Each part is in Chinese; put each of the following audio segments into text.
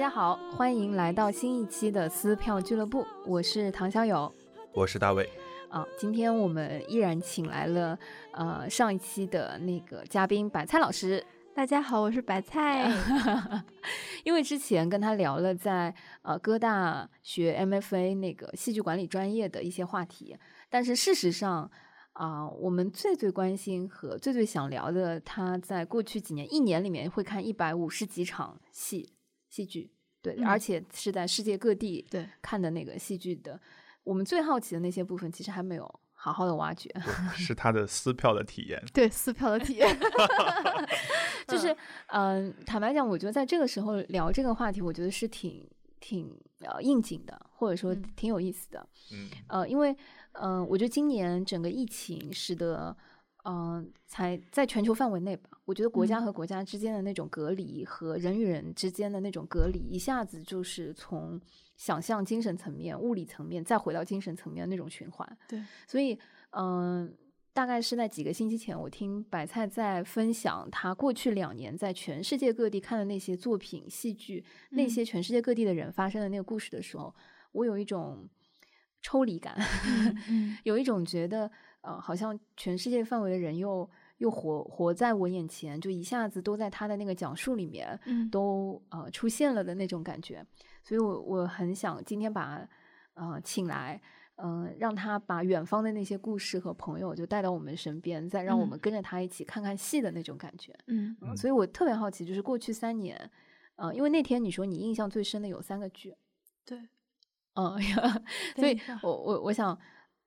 大家好，欢迎来到新一期的撕票俱乐部，我是唐小友，我是大卫。啊，今天我们依然请来了呃上一期的那个嘉宾白菜老师。大家好，我是白菜。因为之前跟他聊了在呃哥大学 MFA 那个戏剧管理专业的一些话题，但是事实上啊，我们最最关心和最最想聊的，他在过去几年一年里面会看一百五十几场戏戏剧，对，而且是在世界各地对看的那个戏剧的，我们最好奇的那些部分，其实还没有。好好的挖掘，是他的撕票的体验。对，撕票的体验，就是嗯，坦白讲，我觉得在这个时候聊这个话题，我觉得是挺挺呃应景的，或者说挺有意思的。嗯，呃，因为嗯，我觉得今年整个疫情使得嗯，才在全球范围内吧，我觉得国家和国家之间的那种隔离和人与人之间的那种隔离，一下子就是从。想象精神层面、物理层面，再回到精神层面的那种循环。对，所以，嗯，大概是在几个星期前，我听白菜在分享他过去两年在全世界各地看的那些作品、戏剧，那些全世界各地的人发生的那个故事的时候，我有一种抽离感，有一种觉得，呃，好像全世界范围的人又。又活活在我眼前，就一下子都在他的那个讲述里面，都呃出现了的那种感觉，所以我我很想今天把呃请来，嗯，让他把远方的那些故事和朋友就带到我们身边，再让我们跟着他一起看看戏的那种感觉，嗯，所以我特别好奇，就是过去三年，呃，因为那天你说你印象最深的有三个剧，对，嗯，所以我我我想，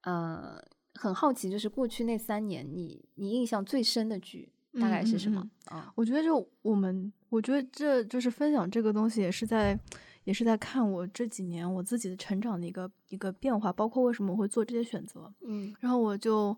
嗯。很好奇，就是过去那三年，你你印象最深的剧大概是什么啊？我觉得就我们，我觉得这就是分享这个东西，也是在也是在看我这几年我自己的成长的一个一个变化，包括为什么我会做这些选择。嗯，然后我就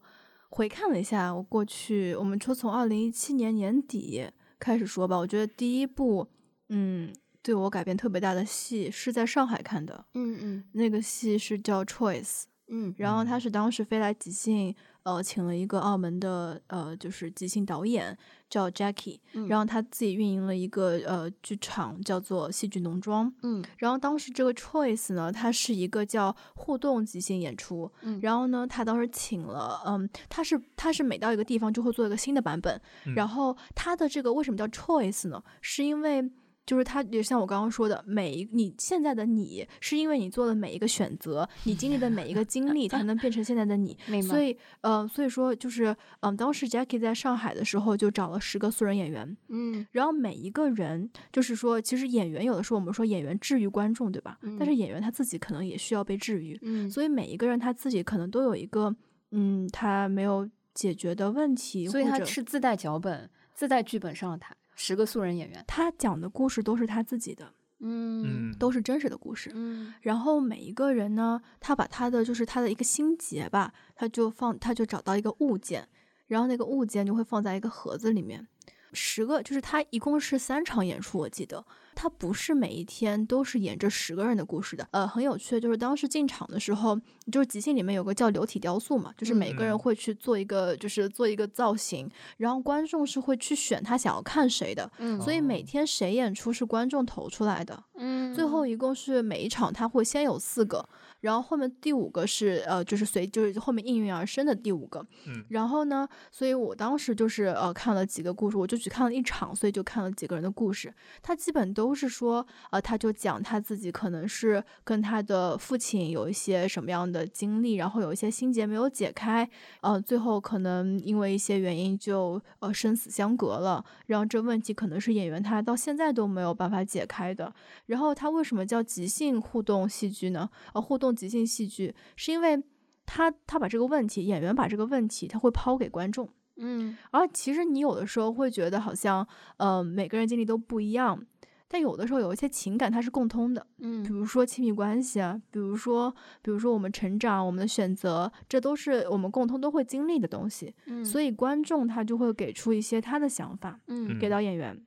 回看了一下我过去，我们说从二零一七年年底开始说吧，我觉得第一部嗯对我改变特别大的戏是在上海看的。嗯嗯，那个戏是叫《Choice》。嗯，然后他是当时飞来即兴，呃，请了一个澳门的呃，就是即兴导演叫 Jackie，然后他自己运营了一个呃剧场叫做戏剧农庄，嗯，然后当时这个 Choice 呢，它是一个叫互动即兴演出，嗯，然后呢，他当时请了，嗯，他是他是每到一个地方就会做一个新的版本，然后他的这个为什么叫 Choice 呢？是因为。就是他，也像我刚刚说的，每一你现在的你，是因为你做的每一个选择，你经历的每一个经历，才能变成现在的你。所以，呃，所以说就是，嗯，当时 Jackie 在上海的时候，就找了十个素人演员，嗯，然后每一个人，就是说，其实演员有的时候我们说演员治愈观众，对吧？但是演员他自己可能也需要被治愈，嗯，所以每一个人他自己可能都有一个，嗯，他没有解决的问题，所以他是自带脚本、自带剧本上了台。十个素人演员，他讲的故事都是他自己的，嗯，都是真实的故事，嗯。然后每一个人呢，他把他的就是他的一个心结吧，他就放，他就找到一个物件，然后那个物件就会放在一个盒子里面。十个就是他一共是三场演出，我记得他不是每一天都是演这十个人的故事的。呃，很有趣的就是当时进场的时候，就是即兴里面有个叫流体雕塑嘛，就是每个人会去做一个，就是做一个造型，然后观众是会去选他想要看谁的。嗯，所以每天谁演出是观众投出来的。嗯，最后一共是每一场他会先有四个。然后后面第五个是呃，就是随就是后面应运而生的第五个，嗯，然后呢，所以我当时就是呃看了几个故事，我就只看了一场，所以就看了几个人的故事。他基本都是说，呃，他就讲他自己可能是跟他的父亲有一些什么样的经历，然后有一些心结没有解开，呃，最后可能因为一些原因就呃生死相隔了。然后这问题可能是演员他到现在都没有办法解开的。然后他为什么叫即兴互动戏剧呢？呃，互动。即兴戏剧是因为他他把这个问题，演员把这个问题他会抛给观众，嗯，而其实你有的时候会觉得好像，呃，每个人经历都不一样，但有的时候有一些情感它是共通的，嗯，比如说亲密关系啊，比如说比如说我们成长，我们的选择，这都是我们共通都会经历的东西，嗯，所以观众他就会给出一些他的想法，嗯，给到演员。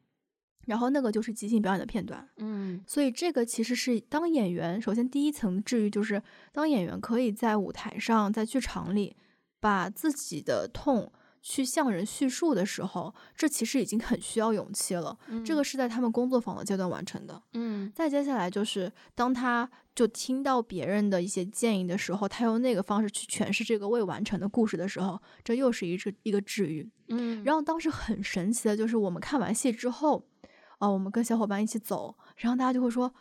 然后那个就是即兴表演的片段，嗯，所以这个其实是当演员，首先第一层治愈就是当演员可以在舞台上，在剧场里把自己的痛去向人叙述的时候，这其实已经很需要勇气了。这个是在他们工作坊的阶段完成的。嗯，再接下来就是当他就听到别人的一些建议的时候，他用那个方式去诠释这个未完成的故事的时候，这又是一个一个治愈。嗯，然后当时很神奇的就是我们看完戏之后，啊，我们跟小伙伴一起走，然后大家就会说。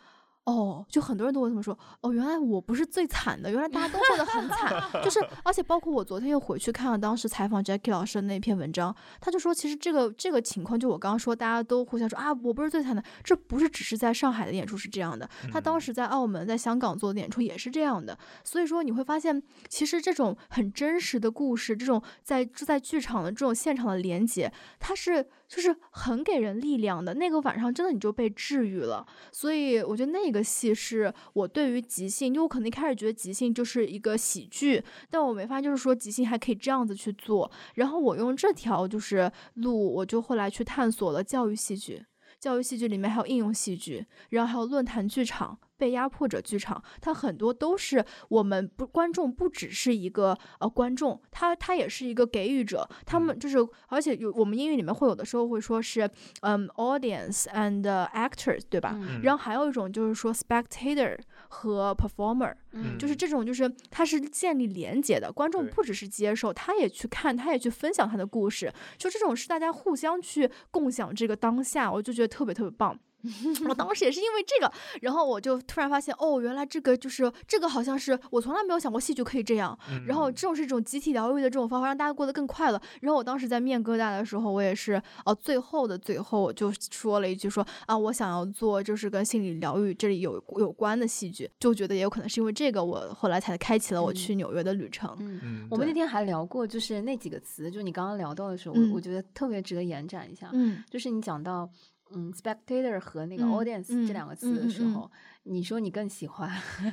哦，就很多人都会这么说。哦，原来我不是最惨的，原来大家都过得很惨。就是，而且包括我昨天又回去看了当时采访 Jackie 老师的那篇文章，他就说，其实这个这个情况，就我刚刚说，大家都互相说啊，我不是最惨的，这不是只是在上海的演出是这样的，他当时在澳门、在香港做的演出也是这样的。所以说你会发现，其实这种很真实的故事，这种在在剧场的这种现场的连接，它是。就是很给人力量的那个晚上，真的你就被治愈了。所以我觉得那个戏是我对于即兴，因为我可能一开始觉得即兴就是一个喜剧，但我没发现就是说即兴还可以这样子去做。然后我用这条就是路，我就后来去探索了教育戏剧，教育戏剧里面还有应用戏剧，然后还有论坛剧场。被压迫者剧场，它很多都是我们不观众不只是一个呃观众，他他也是一个给予者，他们就是而且有我们英语里面会有的时候会说是嗯 audience and actors 对吧？然后还有一种就是说 spectator 和 performer，就是这种就是它是建立连接的，观众不只是接受，他也去看，他也去分享他的故事，就这种是大家互相去共享这个当下，我就觉得特别特别棒。我当时也是因为这个，然后我就突然发现，哦，原来这个就是这个，好像是我从来没有想过戏剧可以这样。然后这种是一种集体疗愈的这种方法，让大家过得更快乐。然后我当时在面疙瘩的时候，我也是，哦，最后的最后，我就说了一句，说啊，我想要做就是跟心理疗愈这里有有关的戏剧，就觉得也有可能是因为这个，我后来才开启了我去纽约的旅程。嗯，我们那天还聊过，就是那几个词，就你刚刚聊到的时候，我我觉得特别值得延展一下。嗯，就是你讲到。嗯，spectator 和那个 audience 这两个词的时候，你说你更喜欢？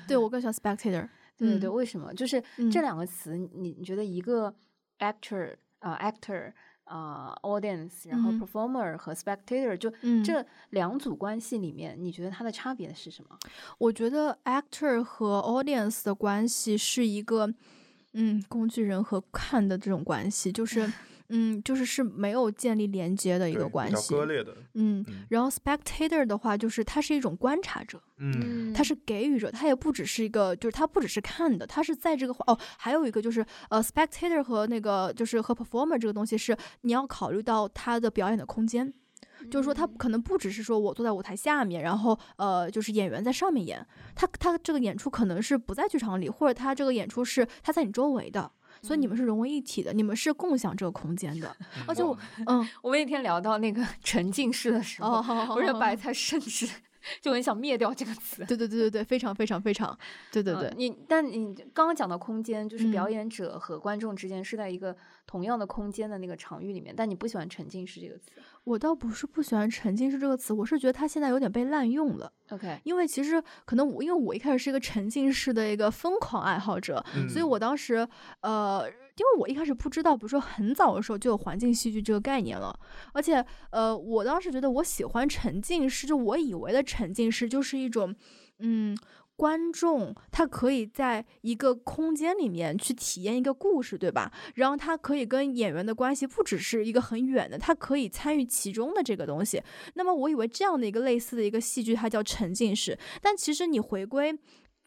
对我更喜欢 spectator。对对对，为什么？就是这两个词，你你觉得一个 actor 啊，actor 啊，audience，然后 performer 和 spectator，就这两组关系里面，你觉得它的差别是什么？我觉得 actor 和 audience 的关系是一个，嗯，工具人和看的这种关系，就是。嗯，就是是没有建立连接的一个关系，割裂的。嗯，然后 spectator 的话，就是他是一种观察者，嗯，他是给予者，他也不只是一个，就是他不只是看的，他是在这个哦，还有一个就是呃，spectator 和那个就是和 performer 这个东西是你要考虑到他的表演的空间，就是说他可能不只是说我坐在舞台下面，然后呃，就是演员在上面演，他他这个演出可能是不在剧场里，或者他这个演出是他在你周围的。所以你们是融为一体的，你们是共享这个空间的。而且我，嗯，我们那天聊到那个 沉浸式的时候，我说白菜甚至就很想灭掉这个词。对对对对对，非常非常非常，对对对。你但你刚刚讲到空间，就是表演者和观众之间是在一个同样的空间的那个场域里面，但你不喜欢沉浸式这个词。我倒不是不喜欢沉浸式这个词，我是觉得它现在有点被滥用了。OK，因为其实可能我因为我一开始是一个沉浸式的一个疯狂爱好者，所以我当时呃，因为我一开始不知道，比如说很早的时候就有环境戏剧这个概念了，而且呃，我当时觉得我喜欢沉浸式，就我以为的沉浸式就是一种嗯。观众他可以在一个空间里面去体验一个故事，对吧？然后他可以跟演员的关系不只是一个很远的，他可以参与其中的这个东西。那么我以为这样的一个类似的一个戏剧，它叫沉浸式，但其实你回归。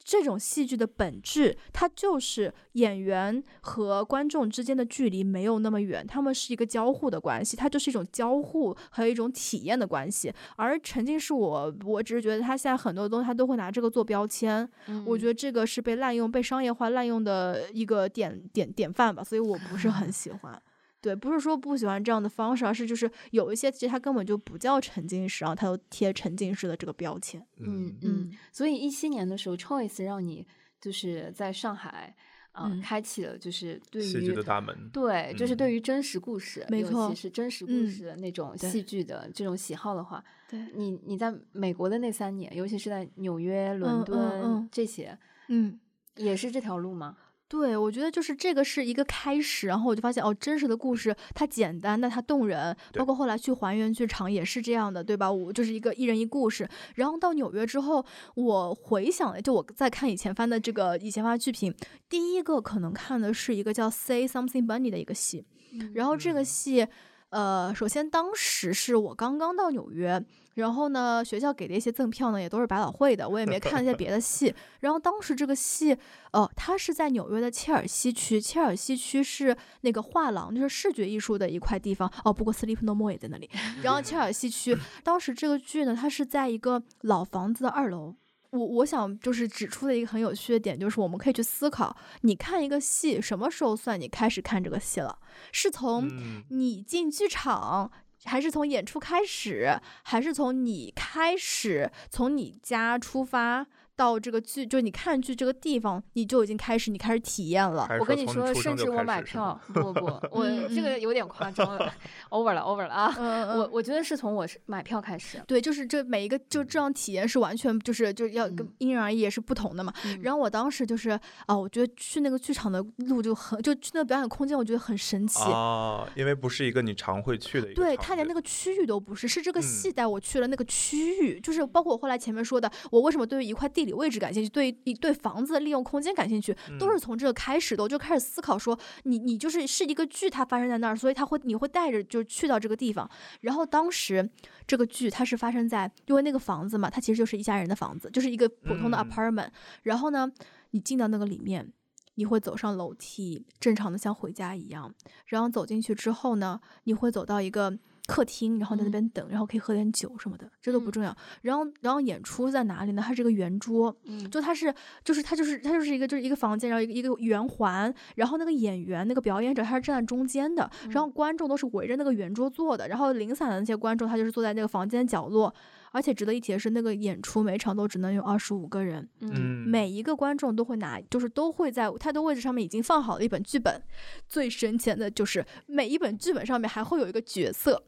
这种戏剧的本质，它就是演员和观众之间的距离没有那么远，他们是一个交互的关系，它就是一种交互和一种体验的关系。而沉浸式，我我只是觉得他现在很多东西他都会拿这个做标签，我觉得这个是被滥用、被商业化滥用的一个典典典范吧，所以我不是很喜欢。对，不是说不喜欢这样的方式，而是就是有一些其实它根本就不叫沉浸式，然后它又贴沉浸式的这个标签。嗯嗯。所以一七年的时候，Choice 让你就是在上海嗯，开启了就是对于戏剧的大门。对，就是对于真实故事，没错，是真实故事的那种戏剧的这种喜好的话，对你你在美国的那三年，尤其是在纽约、伦敦这些，嗯，也是这条路吗？对，我觉得就是这个是一个开始，然后我就发现哦，真实的故事它简单，但它动人。包括后来去还原剧场也是这样的，对吧？我就是一个一人一故事。然后到纽约之后，我回想，就我在看以前翻的这个以前发的剧评，第一个可能看的是一个叫《Say Something Bunny》的一个戏。然后这个嗯戏，呃，首先当时是我刚刚到纽约，然后呢，学校给的一些赠票呢也都是百老汇的，我也没看一些别的戏。然后当时这个戏，呃，它是在纽约的切尔西区，切尔西区是那个画廊，就是视觉艺术的一块地方。哦，不过 Sleep No More 也在那里。然后切尔西区，当时这个剧呢，它是在一个老房子的二楼。我我想就是指出的一个很有趣的点，就是我们可以去思考，你看一个戏什么时候算你开始看这个戏了？是从嗯你进剧场，还是从演出开始，还是从你开始从你家出发到这个剧，就你看剧这个地方，你就已经开始，你开始体验了。我跟你说，甚至我买票，不不不，我嗯这个有点夸张了，over 了 over 了啊！嗯我我觉得是从我是买票开始，对，就是这每一个就这样体验是完全就是就是要跟嗯因人而异，也是不同的嘛。嗯然后我当时就是啊、我觉得去那个剧场的路就很，就去那个表演空间，我觉得很神奇。啊，因为不是一个你常会去的一个对他连那个区域都不是，是这个嗯戏带我去了那个区域，就是包括我后来前面说的，我为什么对于一块地理位置感兴趣，对于一对房子的利用空间感兴趣，都嗯是从这个开始的。我就开始思考说，你你就是是一个剧，它发生在那儿，所以它会你会带着就去到这个地方。然后当时这个剧它是发生在，因为那个房子嘛，它其实就是一家人的房子，就是一个普通的嗯 apartment。然后呢，你进到那个里面。你会走上楼梯，正常的像回家一样。然后走进去之后呢，你会走到一个客厅，然后在那嗯边等，然后可以喝点酒什么的，这都不嗯重要。然后，然后演出在哪里呢？它是一个圆桌，嗯就它是，就是它就是它就是一个就是一个房间，然后一个一个圆环，然后那个演员那个表演者他是站在中间的，然后观众都是围着那个圆桌坐的，然后零散的那些观众他就是坐在那个房间角落。而且值得一提的是，那个演出每场都只能有二十五个人，嗯嗯，每一个观众都会拿，就是都会在他的位置上面已经放好了一本剧本。最神奇的就是每一本剧本上面还会有一个角色，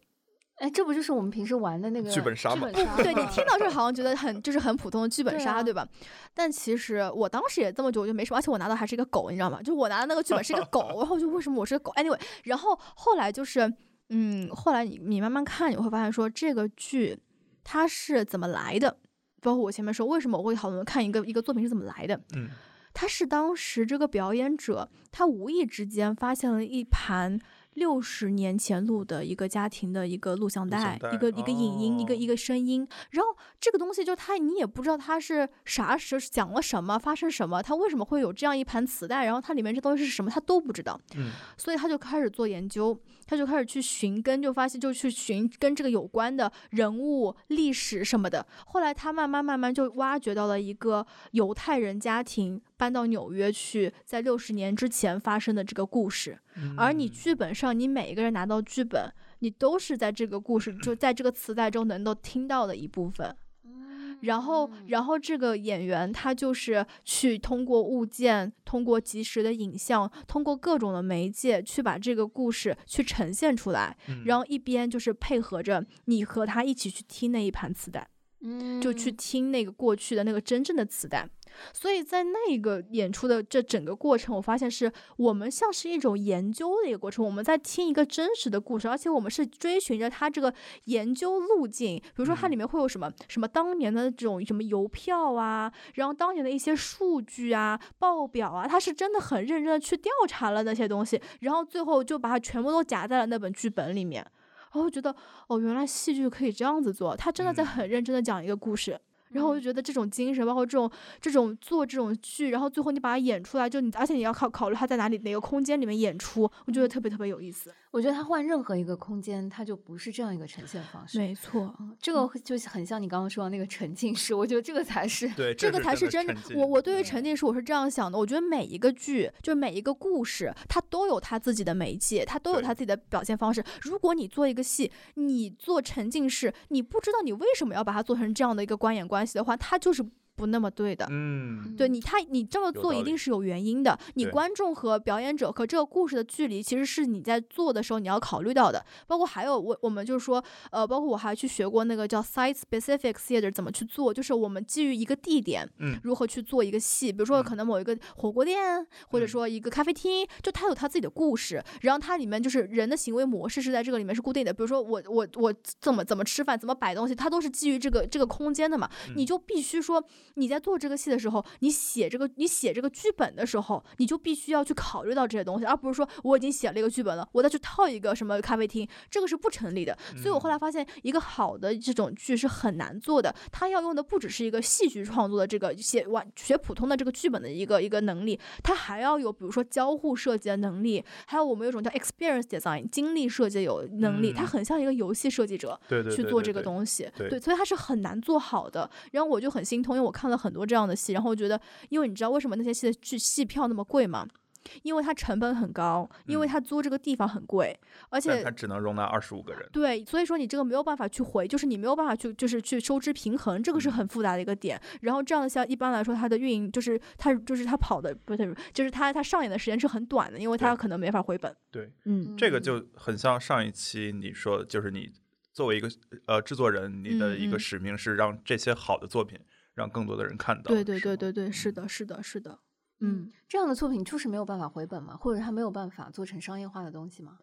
哎，这不就是我们平时玩的那个剧本杀吗杀对你听到这好像觉得很就是很普通的剧本杀，对啊对吧？但其实我当时也这么久，我就没什么，而且我拿到还是一个狗，你知道吗？就我拿的那个剧本是一个狗，然后就为什么我是个狗？anyway，然后后来就是，嗯，后来你你慢慢看，你会发现说这个剧它是怎么来的，包括我前面说为什么我会讨论看一个一个作品是怎么来的，嗯他是当时这个表演者，他无意之间发现了一盘六十年前录的一个家庭的一个录像带，像带一个一个影音，一个哦一个声音。然后这个东西就他你也不知道他是啥时候讲了什么，发生什么，他为什么会有这样一盘磁带，然后它里面这东西是什么，他都不知道。嗯所以他就开始做研究，他就开始去寻根，就发现就去寻跟这个有关的人物、历史什么的。后来他慢慢慢慢就挖掘到了一个犹太人家庭搬到纽约去，在六十年之前发生的这个故事。而你嗯剧本上，你每一个人拿到剧本，你都是在这个故事就在这个磁带中能够听到的一部分。然后，然后这个演员他就是去通过物件，通过及时的影像，通过各种的媒介去把这个故事去呈现出来，嗯。然后一边就是配合着你和他一起去听那一盘磁带，嗯就去听那个过去的那个真正的磁带。所以在那个演出的这整个过程，我发现是我们像是一种研究的一个过程，我们在听一个真实的故事，而且我们是追寻着它这个研究路径。比如说，它里面会有什么、什么当年的这种什么邮票啊，然后当年的一些数据啊、报表啊，他是真的很认真的去调查了那些东西，然后最后就把它全部都夹在了那本剧本里面。然后觉得哦，原来戏剧可以这样子做，他真的在嗯很认真的讲一个故事。然后我就觉得这种精神，包括这种这种做这种剧，然后最后你把它演出来，就你而且你要考考虑它在哪里哪个空间里面演出，我觉得特别特别有意思。我觉得他换任何一个空间，它就不是这样一个呈现方式。没错，嗯，这个就是很像你刚刚说的那个沉浸式，我觉得这个才是对，这个才是是真的我我对于沉浸式我是这样想的，我觉得每一个剧，就每一个故事，它都有它自己的媒介，它都有它自己的表现方式。如果你做一个戏，你做沉浸式，你不知道你为什么要把它做成这样的一个观演关系的话，他就是不那么对的。嗯对你，他你这么做一定是有原因的。你观众和表演者和这个故事的距离，其实是你在做的时候你要考虑到的。包括还有我我们就是说，呃，包括我还去学过那个叫 site specific theater 怎么去做，就是我们基于一个地点，嗯如何去做一个戏。比如说嗯可能某一个火锅店，或者嗯说一个咖啡厅，就它有它自己的故事，然后它里面就是人的行为模式是在这个里面是固定的。比如说我我我怎么怎么吃饭，怎么摆东西，它都是基于这个这个空间的嘛。你嗯就必须说，你在做这个戏的时候，你写这个你写这个剧本的时候，你就必须要去考虑到这些东西，而不是说我已经写了一个剧本了，我再去套一个什么咖啡厅，这个是不成立的。所以我后来发现，一个好的这种剧是很难做的，它要用的不只是一个戏剧创作的这个写完学普通的这个剧本的一个一个能力，它还要有比如说交互设计的能力，还有我们有一种叫 experience design 经历设计有能力，它很像一个游戏设计者去做这个东西，对，所以它是很难做好的。然后我就很心痛，因为我看了很多这样的戏，然后我觉得，因为你知道为什么那些戏的剧戏票那么贵吗？因为它成本很高，因为它租这个地方很贵，而且它只能容纳二十五个人。对，所以说你这个没有办法去回，就是你没有办法去，就是去收支平衡，这个是很复杂的一个点。然后这样的像一般来说，它的运营就是它就是它跑的不是，就是它它上演的时间是很短的，因为它可能没法回本。对，嗯，这个就很像上一期你说，就是你作为一个呃制作人，你的一个使命是让这些好的作品让更多的人看到。对对对对对，是的，是的，是的。嗯，这样的作品就是没有办法回本嘛？或者它没有办法做成商业化的东西吗？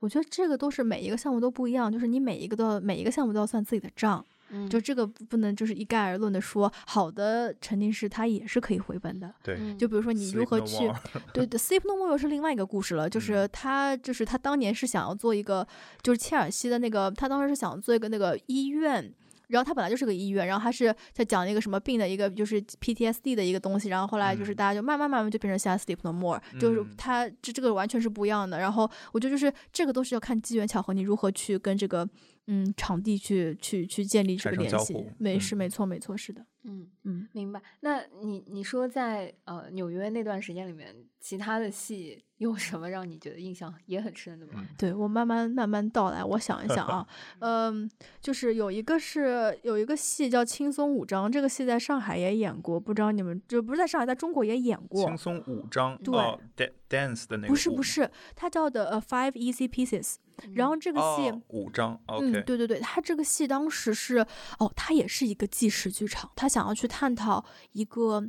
我觉得这个都是每一个项目都不一样，就是你每一个都要每一个项目都要算自己的账，嗯，就这个不能就是一概而论的说，好的沉浸式它也是可以回本的。对，就比如说你如何去，对对，Sleep No More 又是另外一个故事了，就是他就是他当年是想要做一个，就是切尔西的那个，他当时是想做一个那个医院。然后他本来就是个医院，然后他是在讲那个什么病的一个就是 PTSD 的一个东西，然后后来就是大家就慢慢慢慢就变成现在 Sleep No More，就是他这这个完全是不一样的。然后我觉得就是这个都是要看机缘巧合，你如何去跟这个嗯场地去去去建立这个联系。没是没错没错是的。嗯嗯，明白。那你你说在呃纽约那段时间里面，其他的戏有什么让你觉得印象也很深的吗？对我慢慢慢慢道来，我想一想啊，嗯，就是有一个是有一个戏叫《轻松五章》，这个戏在上海也演过，不知道你们就不是在上海，在中国也演过。轻松五章，对，dance 的那个不是不是，它叫的呃 Five Easy Pieces。然后这个戏五章，OK，嗯，对对对，他这个戏当时是哦，他也是一个纪实剧场，他想要去探讨一个，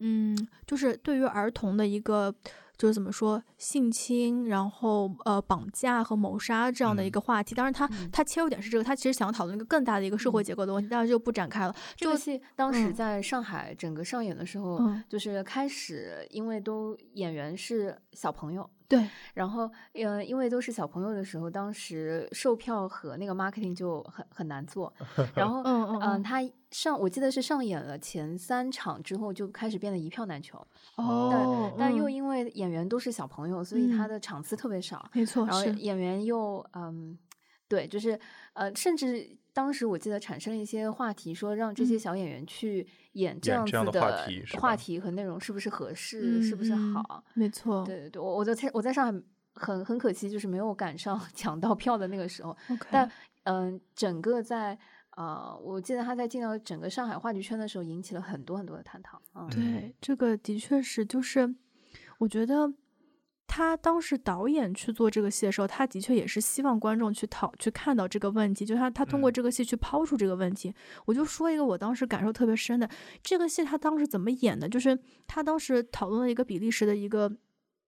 嗯，就是对于儿童的一个。就是怎么说性侵，然后呃绑架和谋杀这样的一个话题。当然，他他切入点是这个，他其实想要讨论一个更大的一个社会结构的问题，但是就不展开了。这个戏当时在上海整个上演的时候，就是开始因为都演员是小朋友。对，然后，呃，因为都是小朋友的时候，当时售票和那个 marketing 就很很难做。然后，嗯嗯，他上我记得是上演了前三场之后，就开始变得一票难求。哦，但但又因为演员都是小朋友，所以他的场次特别少。没错，然后演员又嗯，对，就是呃，甚至当时我记得产生了一些话题，说让这些小演员去。演这样子的话题和内容是不是合适，是不是好？没错，对对对，我我在我在上海很很可惜，就是没有赶上 抢到票的那个时候。但嗯，整个在啊，我记得他在进到整个上海话剧圈的时候，引起了很多很多的探讨。嗯，对，这个的确是，就是我觉得。他当时导演去做这个戏的时候，他的确也是希望观众去讨去看到这个问题，就他他通过这个戏去抛出这个问题。我就说一个我当时感受特别深的，这个戏他当时怎么演的？就是他当时讨论了一个比利时的一个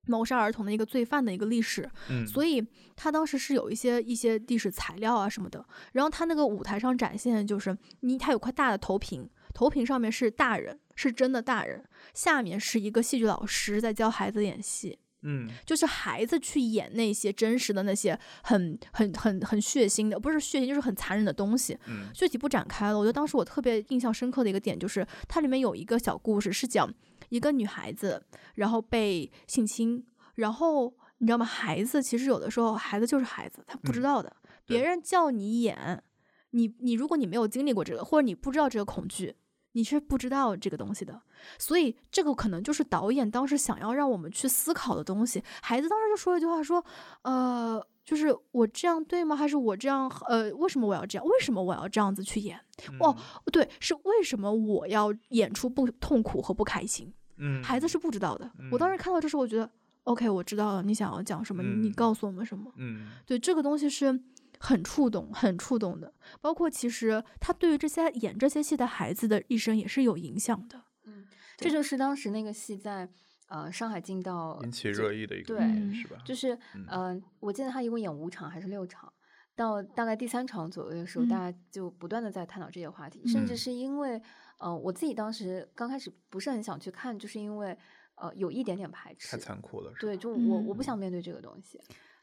谋杀儿童的一个罪犯的一个历史，嗯，所以他当时是有一些一些历史材料啊什么的。然后他那个舞台上展现的就是你，他有块大的投屏，投屏上面是大人，是真的大人，下面是一个戏剧老师在教孩子演戏。嗯，就是孩子去演那些真实的那些很很很很血腥的，不是血腥就是很残忍的东西。嗯，具体不展开了。我觉得当时我特别印象深刻的一个点就是，它里面有一个小故事，是讲一个女孩子，然后被性侵，然后你知道吗？孩子其实有的时候孩子就是孩子，他不知道的。别人叫你演，你你如果你没有经历过这个，或者你不知道这个恐惧。你是不知道这个东西的，所以这个可能就是导演当时想要让我们去思考的东西。孩子当时就说了一句话，说：“呃，就是我这样对吗？还是我这样？呃，为什么我要这样？为什么我要这样子去演？哦，对，是为什么我要演出不痛苦和不开心？嗯，孩子是不知道的。我当时看到这时候，我觉得 OK，我知道了，你想要讲什么，你告诉我们什么。嗯，对，这个东西是。很触动，很触动的。包括其实他对于这些演这些戏的孩子的一生也是有影响的。嗯，这就是当时那个戏在呃上海进到引起热议的一个对，是吧？就是呃，我记得他一共演五场还是六场？到大概第三场左右的时候，嗯大家就不断的在探讨这些话题，甚至嗯是因为，呃，我自己当时刚开始不是很想去看，就是因为，呃，有一点点排斥太，残酷了，对，就我我不嗯想面对这个东西，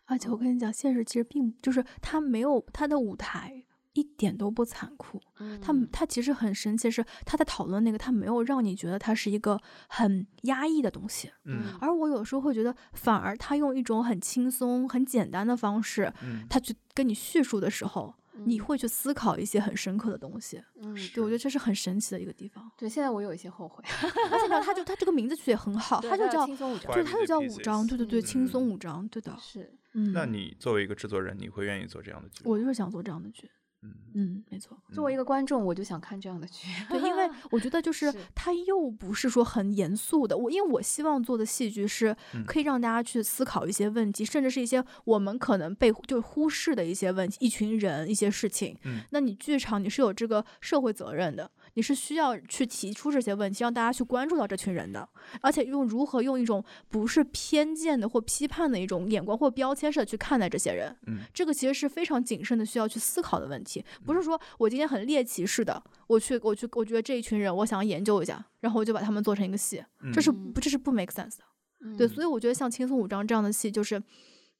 而且我跟你讲，现实其实并就是他没有他的舞台一点都不残酷，他嗯。他其实很神奇，是他在讨论那个，他没有让你觉得他是一个很压抑的东西。嗯而我有时候会觉得，反而他用一种很轻松、很简单的方式，嗯，他去跟你叙述的时候，你嗯。会去思考一些很深刻的东西。嗯，对，我觉得这是很神奇的一个地方。对，现在我有一些后悔，而且呢，他就他这个名字取得也很好，他就叫轻松舞章对，他就叫五章，对对对，嗯轻松五章，对的。是，嗯，那你作为一个制作人，你会愿意做这样的剧？我就是想做这样的剧。嗯嗯，没错。作为一个观众，我就想看这样的剧，对，因为 我觉得就是是它又不是说很严肃的，我因为我希望做的戏剧是嗯可以让大家去思考一些问题，甚至是一些我们可能被就忽视的一些问题，一群人一些事情。嗯那你剧场你是有这个社会责任的，你是需要去提出这些问题，让大家去关注到这群人的，而且用如何用一种不是偏见的或批判的一种眼光或标签式的去看待这些人。嗯这个其实是非常谨慎的，需要去思考的问题，不是说我今天很猎奇式的，我去我去，我觉得这一群人我想要研究一下，然后我就把他们做成一个戏，这是嗯不这是不 make sense 的。对，嗯所以我觉得像《轻松五章》这样的戏，就是，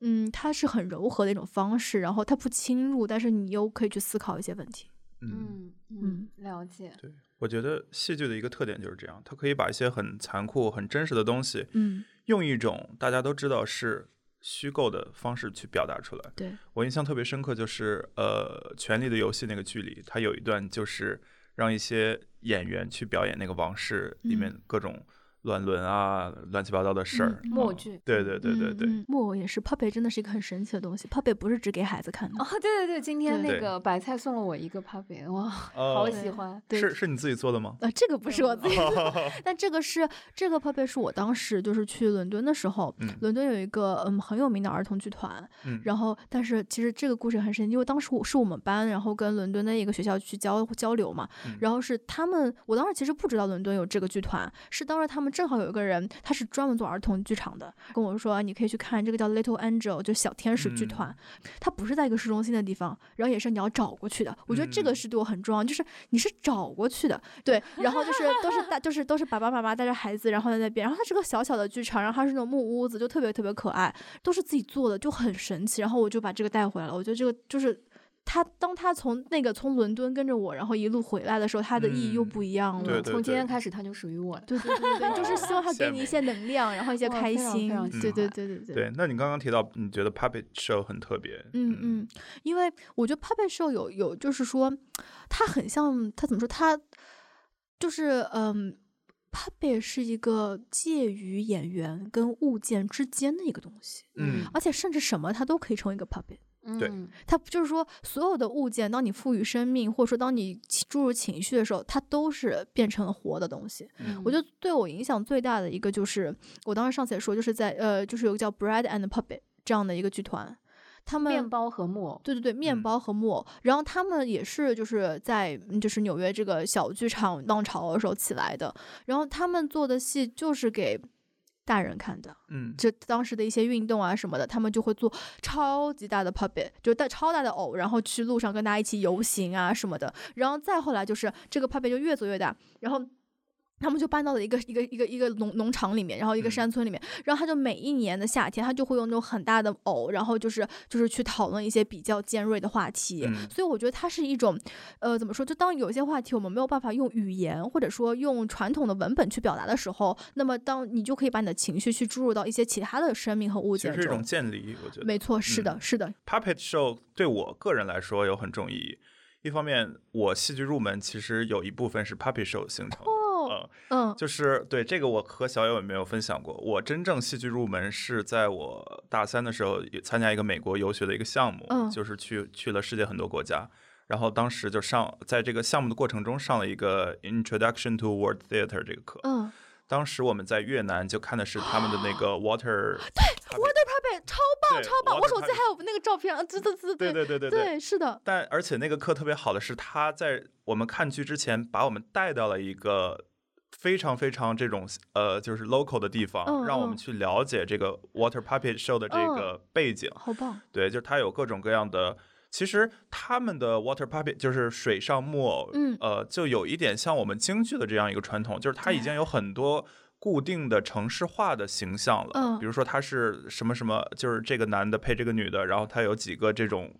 嗯，它是很柔和的一种方式，然后它不侵入，但是你又可以去思考一些问题。嗯，嗯嗯，了解，对，我觉得戏剧的一个特点就是这样，它可以把一些很残酷、很真实的东西，嗯，用一种大家都知道是虚构的方式去表达出来。对，我印象特别深刻，就是呃，《权力的游戏》那个剧里，它有一段就是让一些演员去表演那个王室里面嗯各种乱伦啊、乱七八糟的事儿。木偶剧，对对对对对，木偶也是，puppet 真的是一个很神奇的东西，puppet 不是只给孩子看的哦，，对对对，今天那个白菜送了我一个 puppet，哇，哦好喜欢，对是是你自己做的吗？呃，这个不是我自己 但这个是这个 puppet 是我当时就是去伦敦的时候，嗯伦敦有一个嗯很有名的儿童剧团，嗯，然后但是其实这个故事也很神奇，因为当时我是我们班，然后跟伦敦的一个学校去交交流嘛，嗯然后是他们，我当时其实不知道伦敦有这个剧团，是当时他们正好有一个人，他是专门做儿童剧场的，跟我说你可以去看这个叫 Little Angel，就小天使剧团，它不是在一个市中心的地方，然后也是你要找过去的，我觉得这个嗯。是对我很重要，就是你是找过去的，对，然后就是都是大就是都是爸爸妈妈带着孩子，然后在那边，然后它是个小小的剧场，然后它是那种木屋子，就特别特别可爱，都是自己做的，就很神奇，然后我就把这个带回来了，我觉得这个就是。他当他从那个从伦敦跟着我，然后一路回来的时候，他的意义又嗯不一样了。对对从今天开始他就属于我了。对对对对，就是希望他给你一些能量，然后一些开哇非常非心常。对对对对对。对，那你刚刚提到你觉得 puppet show 很特别，嗯嗯，因为我觉得 puppet show 有有，就是说，它很像，它怎么说？它就是嗯，puppet 是一个介于演员跟物件之间的一个东西，嗯而且甚至什么它都可以成为一个 puppet。对嗯它就是说，所有的物件，当你赋予生命，或者说当你注入情绪的时候，它都是变成了活的东西。嗯我觉得对我影响最大的一个就是，我当时上次也说，就是在呃，就是有个叫 Bread and Puppet 这样的一个剧团，他们面包和木偶，对对对，面嗯包和木偶，然后他们也是就是在嗯就是纽约这个小剧场浪潮的时候起来的，然后他们做的戏就是给大人看的，嗯就当时的一些运动啊什么的，他们就会做超级大的 puppet，就带超大的偶，然后去路上跟大家一起游行啊什么的，然后再后来就是这个 puppet 就越做越大，然后。他们就搬到了一个一个一个一个农农场里面，然后一个嗯山村里面，然后他就每一年的夏天，他就会用那种很大的偶，然后就是就是去讨论一些比较尖锐的话题。嗯所以我觉得它是一种，呃，怎么说？就当有些话题我们没有办法用语言或者说用传统的文本去表达的时候，那么当你就可以把你的情绪去注入到一些其他的生命和物件其实是一种中。建立，我觉得没错，是的，嗯是的，puppet show 对我个人来说有很重意义。一方面，我戏剧入门其实有一部分是 puppet show 形成的。哦，嗯嗯，就是对这个我和小友也没有分享过。我真正戏剧入门是在我大三的时候参加一个美国游学的一个项目，就是去去了世界很多国家。然后当时就上在这个项目的过程中上了一个 Introduction to World Theater 这个课。嗯，当时我们在越南就看的是他们的那个 Water，对 Water Puppet，超棒超棒！我手机还有那个照片，啊，滋滋对对对对对对，是的。但而且那个课特别好的是，他在我们看剧之前把我们带到了一个。非常非常这种呃，就是 local 的地方，让我们去了解这个 Water Puppet Show 的这个背景。好棒，对，就是它有各种各样的其实他们的 water puppet 就是水上木偶，嗯呃，就有一点像我们京剧的这样一个传统，就是它已经有很多固定的城市化的形象了。嗯比如说他是什么什么，就是这个男的配这个女的，然后他有几个这种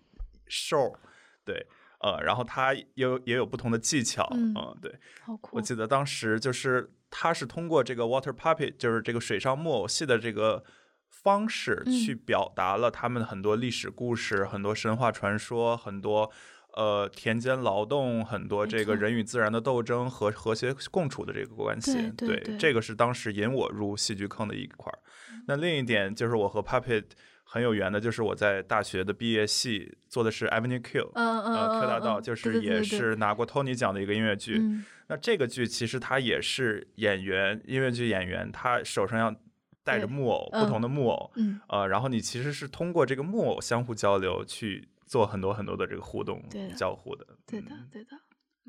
show，对，呃，然后他也有也有不同的技巧，嗯嗯，对。好酷我记得当时就是他是通过这个 water puppet，就是这个水上木偶戏的这个方式嗯去表达了他们很多历史故事、很多神话传说、很多呃田间劳动、很多这个人与自然的斗争和和谐共处的这个关系。对这个是当时引我入戏剧坑的一块儿。那另一点就是我和 puppet 很有缘的，就是我在大学的毕业戏做的是 Avenue Q。嗯嗯呃，Q 大道嗯就是也是拿过 Tony 奖的一个音乐剧，嗯。那这个剧其实它也是演员，音乐剧演员，他手上要带着木偶，嗯不同的木偶，嗯。呃，然后你其实是通过这个木偶相互交流去做很多很多的这个互动对交互的，对的嗯。对的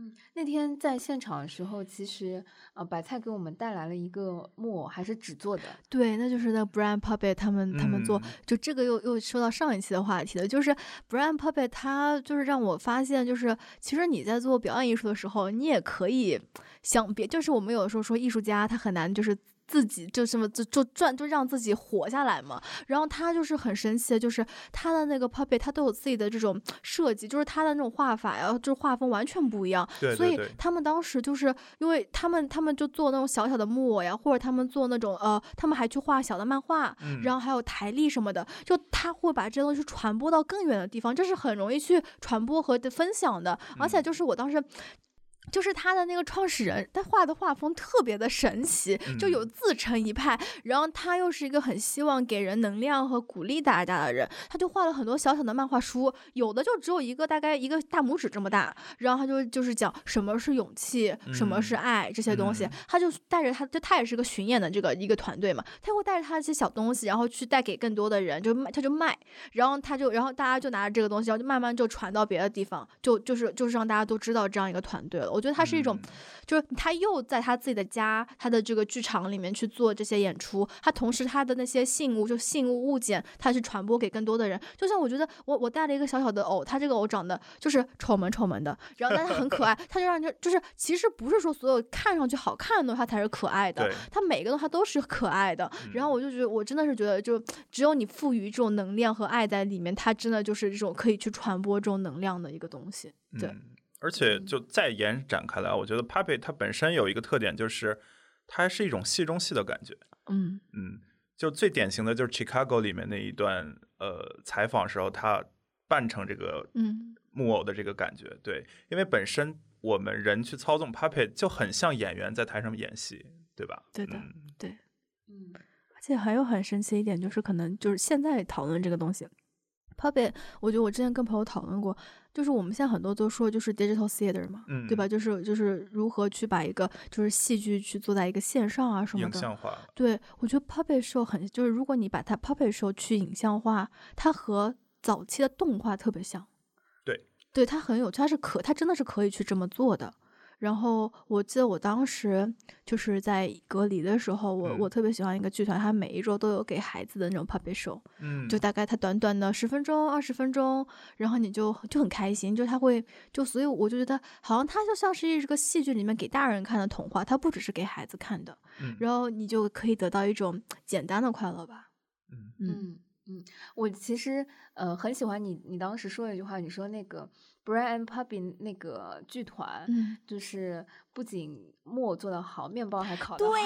嗯，那天在现场的时候，其实呃，白菜给我们带来了一个木偶，还是纸做的。对，那就是那 Brian Puppet 他们他们做，嗯就这个又又说到上一期的话题了，就是 Brian Puppet 他就是让我发现，就是其实你在做表演艺术的时候，你也可以想别，就是我们有时候说艺术家他很难就是。自己就这么就就赚就让自己活下来嘛，然后他就是很神奇的，就是他的那个 puppet 他都有自己的这种设计，就是他的那种画法呀，就是画风完全不一样，所以对所以，他们当时就是因为他们他们就做那种小小的木偶呀，或者他们做那种呃，他们还去画小的漫画，嗯然后还有台历什么的，就他会把这些东西传播到更远的地方，这是很容易去传播和分享的。而且嗯就是我当时。就是他的那个创始人，他画的画风特别的神奇，就有嗯自成一派。然后他又是一个很希望给人能量和鼓励大家的人，他就画了很多小小的漫画书，有的就只有一个大概一个大拇指这么大，然后他就就是讲什么是勇气，什么是嗯爱这些东西嗯，他就带着他，就他也是个巡演的这个一个团队嘛，他会带着他一些小东西，然后去带给更多的人，就卖他就卖，然后他就然后大家就拿着这个东西，然后就慢慢就传到别的地方，就就是就是让大家都知道这样一个团队了。我觉得他是一种嗯就是他又在他自己的家，他的这个剧场里面去做这些演出，他同时他的那些信物，就信物物件，他去传播给更多的人。就像我觉得我我带了一个小小的偶，他这个偶长得就是丑萌丑萌的，然后但他很可爱，他就让人就是其实不是说所有看上去好看的东西它才是可爱的对，它每个东西它都是可爱的。然后我就觉得我真的是觉得，就只有你赋予这种能量和爱在里面，它真的就是这种可以去传播这种能量的一个东西。对，嗯，而且就再延展开来，我觉得 puppet 它本身有一个特点，就是它是一种戏中戏的感觉。嗯。嗯，就最典型的就是 Chicago 里面那一段呃采访时候，他扮成这个嗯。木偶的这个感觉，对，因为本身我们人去操纵 puppet 就很像演员在台上演戏，对吧？对的嗯。嗯。而且还有很神奇一点，就是可能就是现在讨论这个东西，puppet，我觉得我之前跟朋友讨论过，就是我们现在很多都说就是 digital theater 嘛，嗯，对吧？就是就是如何去把一个就是戏剧去做在一个线上啊什么的。影像化，对，我觉得 puppet show 很，就是如果你把它 puppet show 去影像化，它和早期的动画特别像。对，对，它很有，它是可，它真的是可以去这么做的。然后我记得我当时就是在隔离的时候，我、嗯。我特别喜欢一个剧团，它每一周都有给孩子的那种 puppet show，嗯，就大概它短短的十分钟、二十分钟，然后你就就很开心，就他会就所以我就觉得好像它就像是一个戏剧里面给大人看的童话，它不只是给孩子看的，嗯。然后你就可以得到一种简单的快乐吧。嗯。嗯。嗯嗯，我其实呃很喜欢你，你当时说的一句话，你说那个 Brian Puppy 那个剧团，嗯，就是不仅木偶做的好，面包还烤的好。对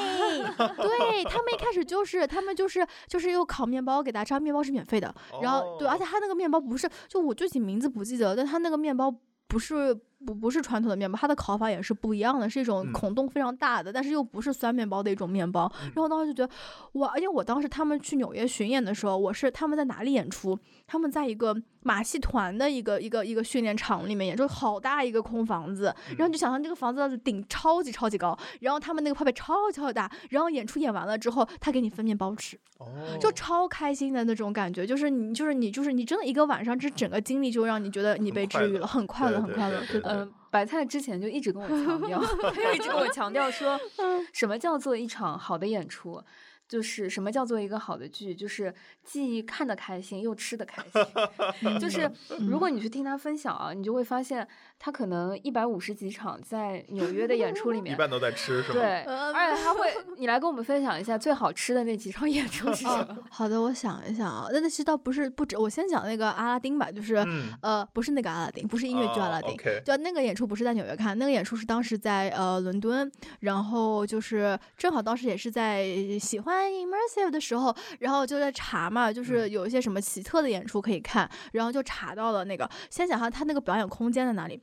对，他们一开始就是他们就是就是又烤面包给大家吃，面包是免费的，然后对，而且他那个面包不是，就我具体名字不记得，但他那个面包不是不不是传统的面包，它的烤法也是不一样的，是一种嗯孔洞非常大的，但是又不是酸面包的一种面包。然后当时就觉得哇，而且我当时他们去纽约巡演的时候，我是他们在哪里演出？他们在一个马戏团的一个一个一个训练场里面演出，好大一个空房子，然后就想象这个房子的顶超级超级高，然后他们那个泡泡超级超级大，然后演出演完了之后，他给你分面包吃。哦，就超开心的那种感觉，就是你，就是你，就是你，真的一个晚上，这整个经历就让你觉得你被治愈了，很快乐，很快乐，嗯，白菜之前就一直跟我强调，他就一直跟我强调说，什么叫做一场好的演出？就是什么叫做一个好的剧，就是既看得开心又吃得开心。就是如果你去听他分享啊，你就会发现他可能一百五十几场在纽约的演出里 面，一半都在吃是吗？对，而且他会，你来跟我们分享一下最好吃的那几场演出是什么？好的，我想一想啊，那那其实倒不是不止，我先讲那个阿拉丁吧，就是呃，不是那个阿拉丁，不是音乐剧阿拉丁，就那个演出不是在纽约看，那个演出是当时在呃伦敦，然后就是正好当时也是在喜欢 immersive 的时候，然后就在查嘛，就是有一些什么奇特的演出可以看，然后就查到了那个，先讲下他那个表演空间在哪里，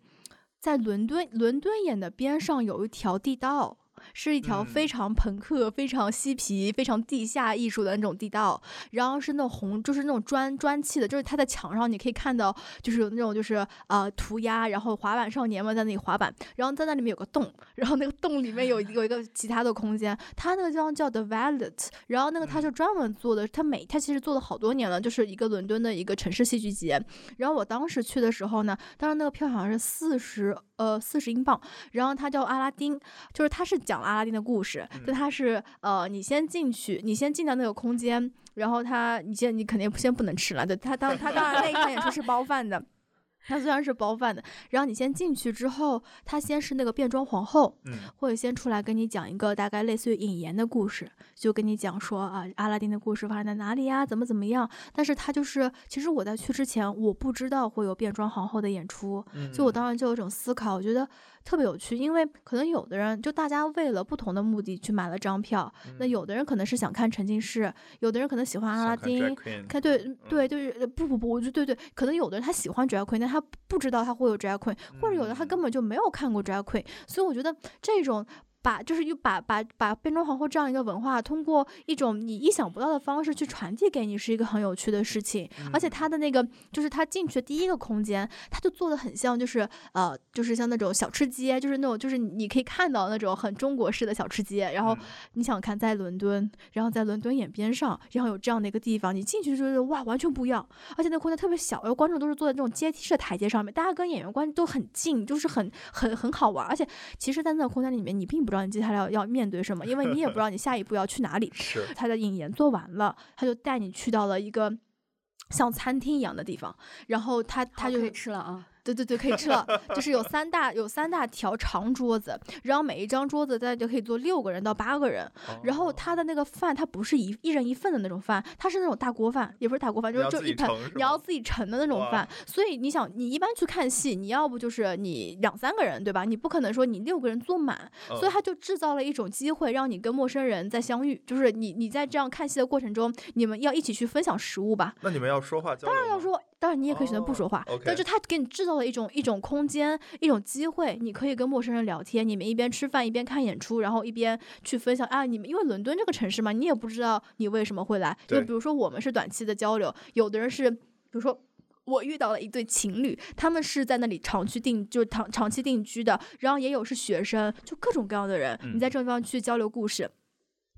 在伦敦，伦敦眼的边上有一条地道。是一条非常朋克、非常嬉皮、非常地下艺术的那种地道，然后是那种红，就是那种砖砖砌的，就是它在墙上你可以看到，就是有那种就是呃涂鸦，然后滑板少年嘛在那里滑板，然后在那里面有个洞，然后那个洞里面有有一个其他的空间，它那个地方叫 The Violet，然后那个它就专门做的，它每它其实做了好多年了，就是一个伦敦的一个城市戏剧节，然后我当时去的时候呢，当时那个票好像是四十呃四十英镑，然后它叫阿拉丁，就是它是。讲阿拉丁的故事，就他是呃，你先进去，你先进到那个空间，然后他，你先你肯定先不能吃了，对他当他当然那一场演出是包饭的。他虽然是包饭的，然后你先进去之后，他先是那个变装皇后，嗯，或者先出来跟你讲一个大概类似于引言的故事，就跟你讲说啊，阿拉丁的故事发生在哪里呀，怎么怎么样。但是他就是，其实我在去之前，我不知道会有变装皇后的演出，就我当时就有种思考，我觉得特别有趣，因为可能有的人就大家为了不同的目的去买了张票，那有的人可能是想看沉浸式，有的人可能喜欢阿拉丁，看对对对，不不不，我就对对，可能有的人他喜欢 drag queen，但他不知道他会有 drag queen，或者有的他根本就没有看过 drag queen，所以我觉得这种。把就是又把把把变装皇后这样一个文化，通过一种你意想不到的方式去传递给你，是一个很有趣的事情。而且他的那个就是他进去的第一个空间，他就做的很像，就是呃，就是像那种小吃街，就是那种就是你可以看到那种很中国式的小吃街。然后你想看在伦敦，然后在伦敦眼边上，然后有这样的一个地方，你进去就是哇，完全不一样。而且那空间特别小，然后观众都是坐在这种阶梯式的台阶上面，大家跟演员关系都很近，就是很很很好玩。而且其实，在那个空间里面，你并不。不知道你接下来要要面对什么，因为你也不知道你下一步要去哪里。是他的引言做完了，他就带你去到了一个像餐厅一样的地方，然后他他就可以吃了啊。对对对，可以吃了。就是有三大有三大条长桌子，然后每一张桌子大概就可以坐六个人到八个人。然后他的那个饭，它不是一一人一份的那种饭，它是那种大锅饭，也不是大锅饭，就是就一盆你要自己盛的那种饭。所以你想，你一般去看戏，你要不就是你两三个人，对吧？你不可能说你六个人坐满。所以他就制造了一种机会，让你跟陌生人再相遇。就是你你在这样看戏的过程中，你们要一起去分享食物吧？那你们要说话？当然要说。当然，你也可以选择不说话，但是他给你制造了一种一种空间，一种机会，你可以跟陌生人聊天，你们一边吃饭一边看演出，然后一边去分享。啊，你们因为伦敦这个城市嘛，你也不知道你为什么会来，就比如说我们是短期的交流，有的人是，比如说我遇到了一对情侣，他们是在那里长期定就长长期定居的，然后也有是学生，就各种各样的人，你在这个地方去交流故事。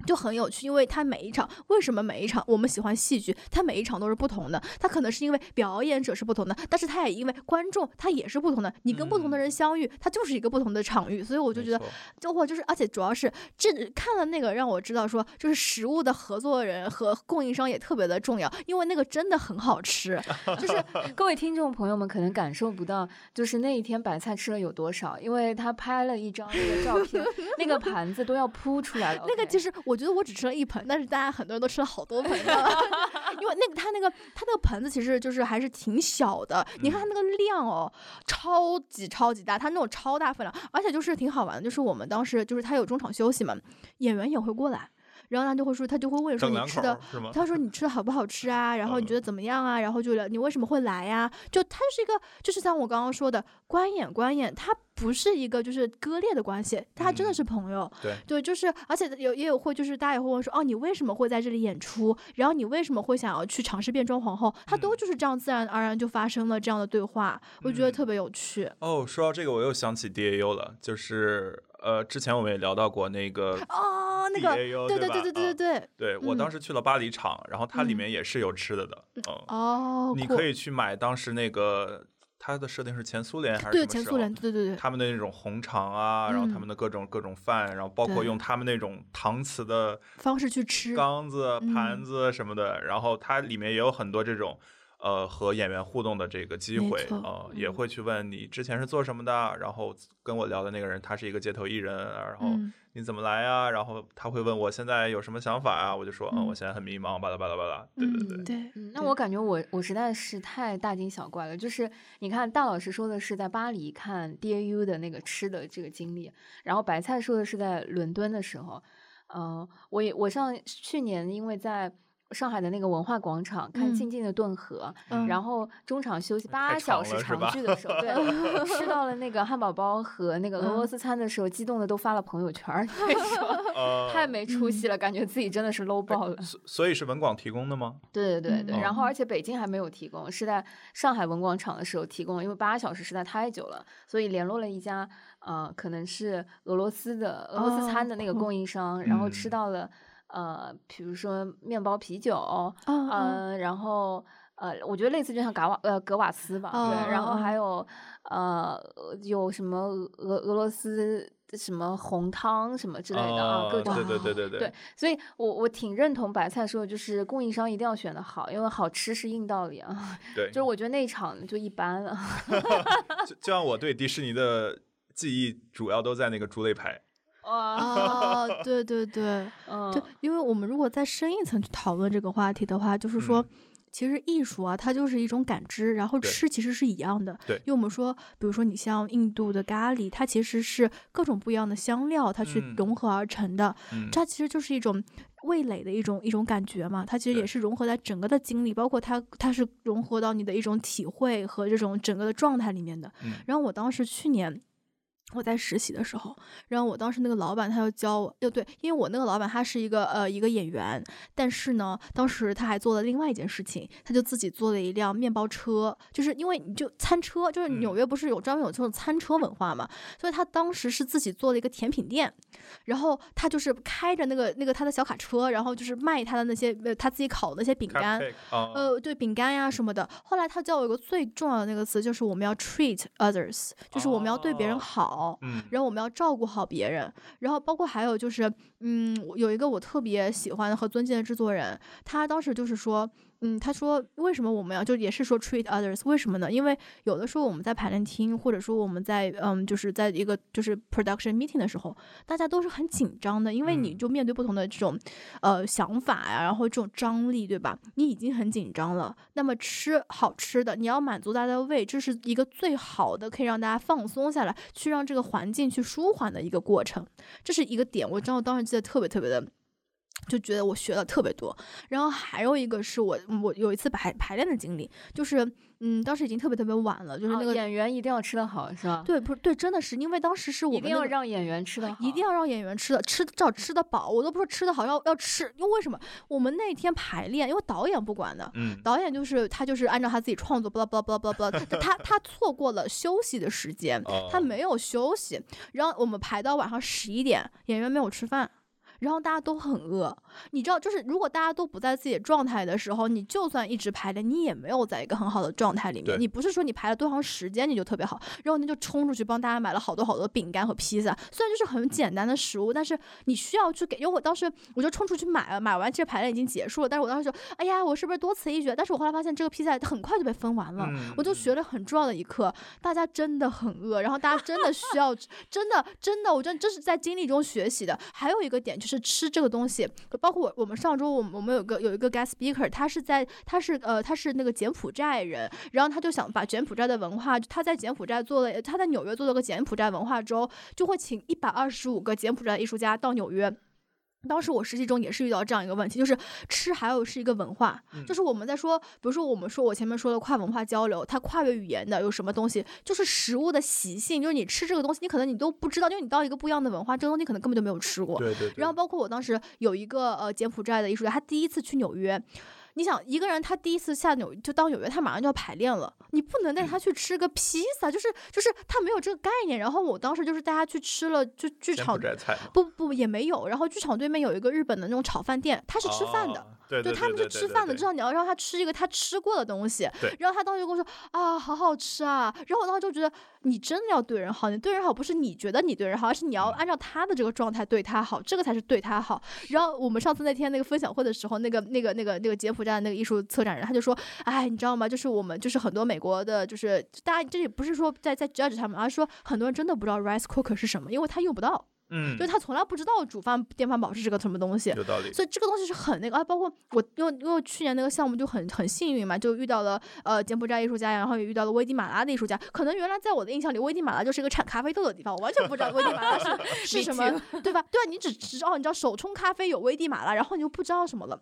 就很有趣，因为他每一场为什么每一场我们喜欢戏剧，他每一场都是不同的。他可能是因为表演者是不同的，但是他也因为观众他也是不同的。你跟不同的人相遇，他就是一个不同的场域。所以我就觉得，就我就是，而且主要是这看了那个让我知道说，就是食物的合作人和供应商也特别的重要，因为那个真的很好吃。就是 各位听众朋友们可能感受不到，就是那一天白菜吃了有多少，因为他拍了一张那个照片，那个盘子都要铺出来了。那个其实我。我觉得我只吃了一盆，但是大家很多人都吃了好多盆，因为那个他那个他那个盆子其实就是还是挺小的。你看它那个量哦，超级超级大，它那种超大分量，而且就是挺好玩的。就是我们当时就是他有中场休息嘛，演员也会过来。然后他就会说，他就会问说你吃的，他说你吃的好不好吃啊？然后你觉得怎么样啊？然后就聊你为什么会来呀？就他是一个，就是像我刚刚说的，观演观演，他不是一个就是割裂的关系，他真的是朋友。对对，就是而且有也有会就是大家也会问说，哦，你为什么会在这里演出？然后你为什么会想要去尝试变装皇后？他都就是这样自然而然就发生了这样的对话，我觉得特别有趣。哦，说到这个，我又想起 D A U 了，就是。呃，之前我们也聊到过那个哦，那个对对对对对对对，对我当时去了巴黎场，然后它里面也是有吃的的，哦，你可以去买当时那个它的设定是前苏联还是对前苏联，对对对，他们的那种红肠啊，然后他嗯们的各种各种饭，然后包括用他们那种搪瓷的方式去吃，缸子、盘嗯子什么的，然后它里面也有很多这种。呃，和演员互动的这个机会，啊呃，也嗯会去问你之前是做什么的，然后跟我聊的那个人他是一个街头艺人，然后嗯你怎么来啊？然后他会问我现在有什么想法啊？我就说，嗯，嗯我现在很迷茫，巴拉巴拉巴拉，对对对，嗯对，嗯，那我感觉我我实在是太大惊小怪了。就是你看，大老师说的是在巴黎看 DAU 的那个吃的这个经历，然后白菜说的是在伦敦的时候。呃，我也我上去年因为在上海的那个文化广场看嗯《静静的顿河》嗯。然后中场休息八小时长剧的时候，对，吃到了那个汉堡包和那个俄罗嗯。斯餐的时候，激动的都发了朋友圈儿，那时候呃，太没出息嗯。了，感觉自己真的是 low 爆了。所所以是文广提供的吗？对对对对，嗯。然后而且北京还没有提供，是在上海文广场的时候提供，因为八小时实在太久了，所以联络了一家呃，可能是俄罗斯的俄罗斯餐的那个哦。供应商，然后吃嗯。到了呃，比如说面包、啤酒，啊嗯、啊然后呃，我觉得类似就像嘎瓦呃格瓦斯吧，对，然后还有呃有什么俄俄罗斯什么红汤什么之类的啊，各哦种对对对 对对对，所以我我挺认同白菜说的，就是供应商一定要选的好，因为好吃是硬道理啊。对，就是我觉得那一场就一般了。就就像我对迪士尼的记忆，主要都在那个猪肋排。哇，哦，对对对嗯，对，因为我们如果再深一层去讨论这个话题的话，就是说。嗯其实艺术啊，它就是一种感知，然后吃其实是一样的。对因为我们说，比如说你像印度的咖喱，它其实是各种不一样的香料，它去嗯融合而成的。嗯，它其实就是一种味蕾的一种一种感觉嘛，它其实也是融合在整个的经历，包括它它是融合到你的一种体会和这种整个的状态里面的。嗯然后我当时去年。我在实习的时候，然后我当时那个老板他就教我，又对，因为我那个老板他是一个呃一个演员，但是呢，当时他还做了另外一件事情，他就自己做了一辆面包车，就是因为你就餐车，就是嗯。纽约不是有专门有这种餐车文化嘛，所以他当时是自己做了一个甜品店，然后他就是开着那个那个他的小卡车，然后就是卖他的那些呃他自己烤的那些饼干呃，对，饼干呀什么的。后来他教我一个最重要的那个词，就是我们要 treat others，就是我们要对别人哦好。嗯，然后我们要照顾好别人，然后包括还有就是，嗯，有一个我特别喜欢和尊敬的制作人，他当时就是说，嗯，他说为什么我们要就也是说 treat others，为什么呢？因为有的时候我们在排练厅，或者说我们在嗯，就是在一个就是 production meeting 的时候，大家都是很紧张的，因为你嗯就面对不同的这种呃想法呀，然后这种张力，对吧？你已经很紧张了，那么吃好吃的，你要满足大家的胃，这是一个最好的可以让大家放松下来，去让这个环境去舒缓的一个过程，这是一个点。我知道当时记得特别特别的。就觉得我学了特别多，然后还有一个是我我有一次排排练的经历，就是嗯，当时已经特别特别晚了，就是那个、哦演员一定要吃得好，是吧？对，不是对，真的是因为当时是我一定要们那个让演员吃的好，一定要让演员吃的吃至少吃得饱，我都不说吃得好，要要吃，因为为什么？我们那天排练，因为导演不管的，嗯，导演就是他就是按照他自己创作，巴拉巴拉巴拉巴拉巴拉，他他错过了休息的时间，他哦没有休息，然后我们排到晚上十一点，演员没有吃饭。然后大家都很饿，你知道，就是如果大家都不在自己的状态的时候，你就算一直排练，你也没有在一个很好的状态里面。你不是说你排了多长时间你就特别好，然后你就冲出去帮大家买了好多好多饼干和披萨，虽然就是很简单的食物，但是你需要去给。因为我当时我就冲出去买了，买完其实排练已经结束了，但是我当时就，哎呀，我是不是多此一举？但是我后来发现这个披萨很快就被分完了，嗯我就学了很重要的一课，大家真的很饿，然后大家真的需要，真的真的，我真的这是在经历中学习的。还有一个点就是吃这个东西，包括我我们上周我们我们有个有一个 guest speaker，他是在他是呃他是那个柬埔寨人，然后他就想把柬埔寨的文化，他在柬埔寨做了他在纽约做了个柬埔寨文化周，就会请一百二十五个柬埔寨艺术家到纽约。当时我实习中也是遇到这样一个问题，就是吃还有是一个文化，嗯就是我们在说，比如说我们说我前面说的跨文化交流，它跨越语言的有什么东西，就是食物的习性，就是你吃这个东西，你可能你都不知道，因为你到一个不一样的文化，这个东西可能根本就没有吃过。对对对，然后包括我当时有一个呃柬埔寨的艺术家，他第一次去纽约。你想一个人他第一次下纽就到纽约，他马上就要排练了，你不能带他去吃个披萨，就是就是他没有这个概念。然后我当时就是带他去吃了，就剧场不不也没有。然后剧场对面有一个日本的那种炒饭店，他是吃饭的，对对，他们是吃饭的，至少你要让他吃一个他吃过的东西。然后他当时跟我说啊，好好吃啊。然后我当时就觉得你真的要对人好，你对人好不是你觉得你对人好，而是你要按照他的这个状态对他好，这个才是对他好。然后我们上次那天那个分享会的时候，那个那个那个那个柬埔寨那个艺术策展人，他就说：“哎，你知道吗？就是我们，就是很多美国的，就是大家，这也不是说在在 judge 他们，而是说很多人真的不知道 rice cooker 是什么，因为他用不到。嗯，就是他从来不知道煮饭电饭煲是这个什么东西。有道理。所以这个东西是很那个啊，包括我，因为因为去年那个项目就很很幸运嘛，就遇到了呃柬埔寨艺术家，然后也遇到了危地马拉的艺术家。可能原来在我的印象里，危地马拉就是一个产咖啡豆的地方，我完全不知道危地马拉是 是什么，对吧？对啊，你只知道你知道手冲咖啡有危地马拉，然后你就不知道什么了。”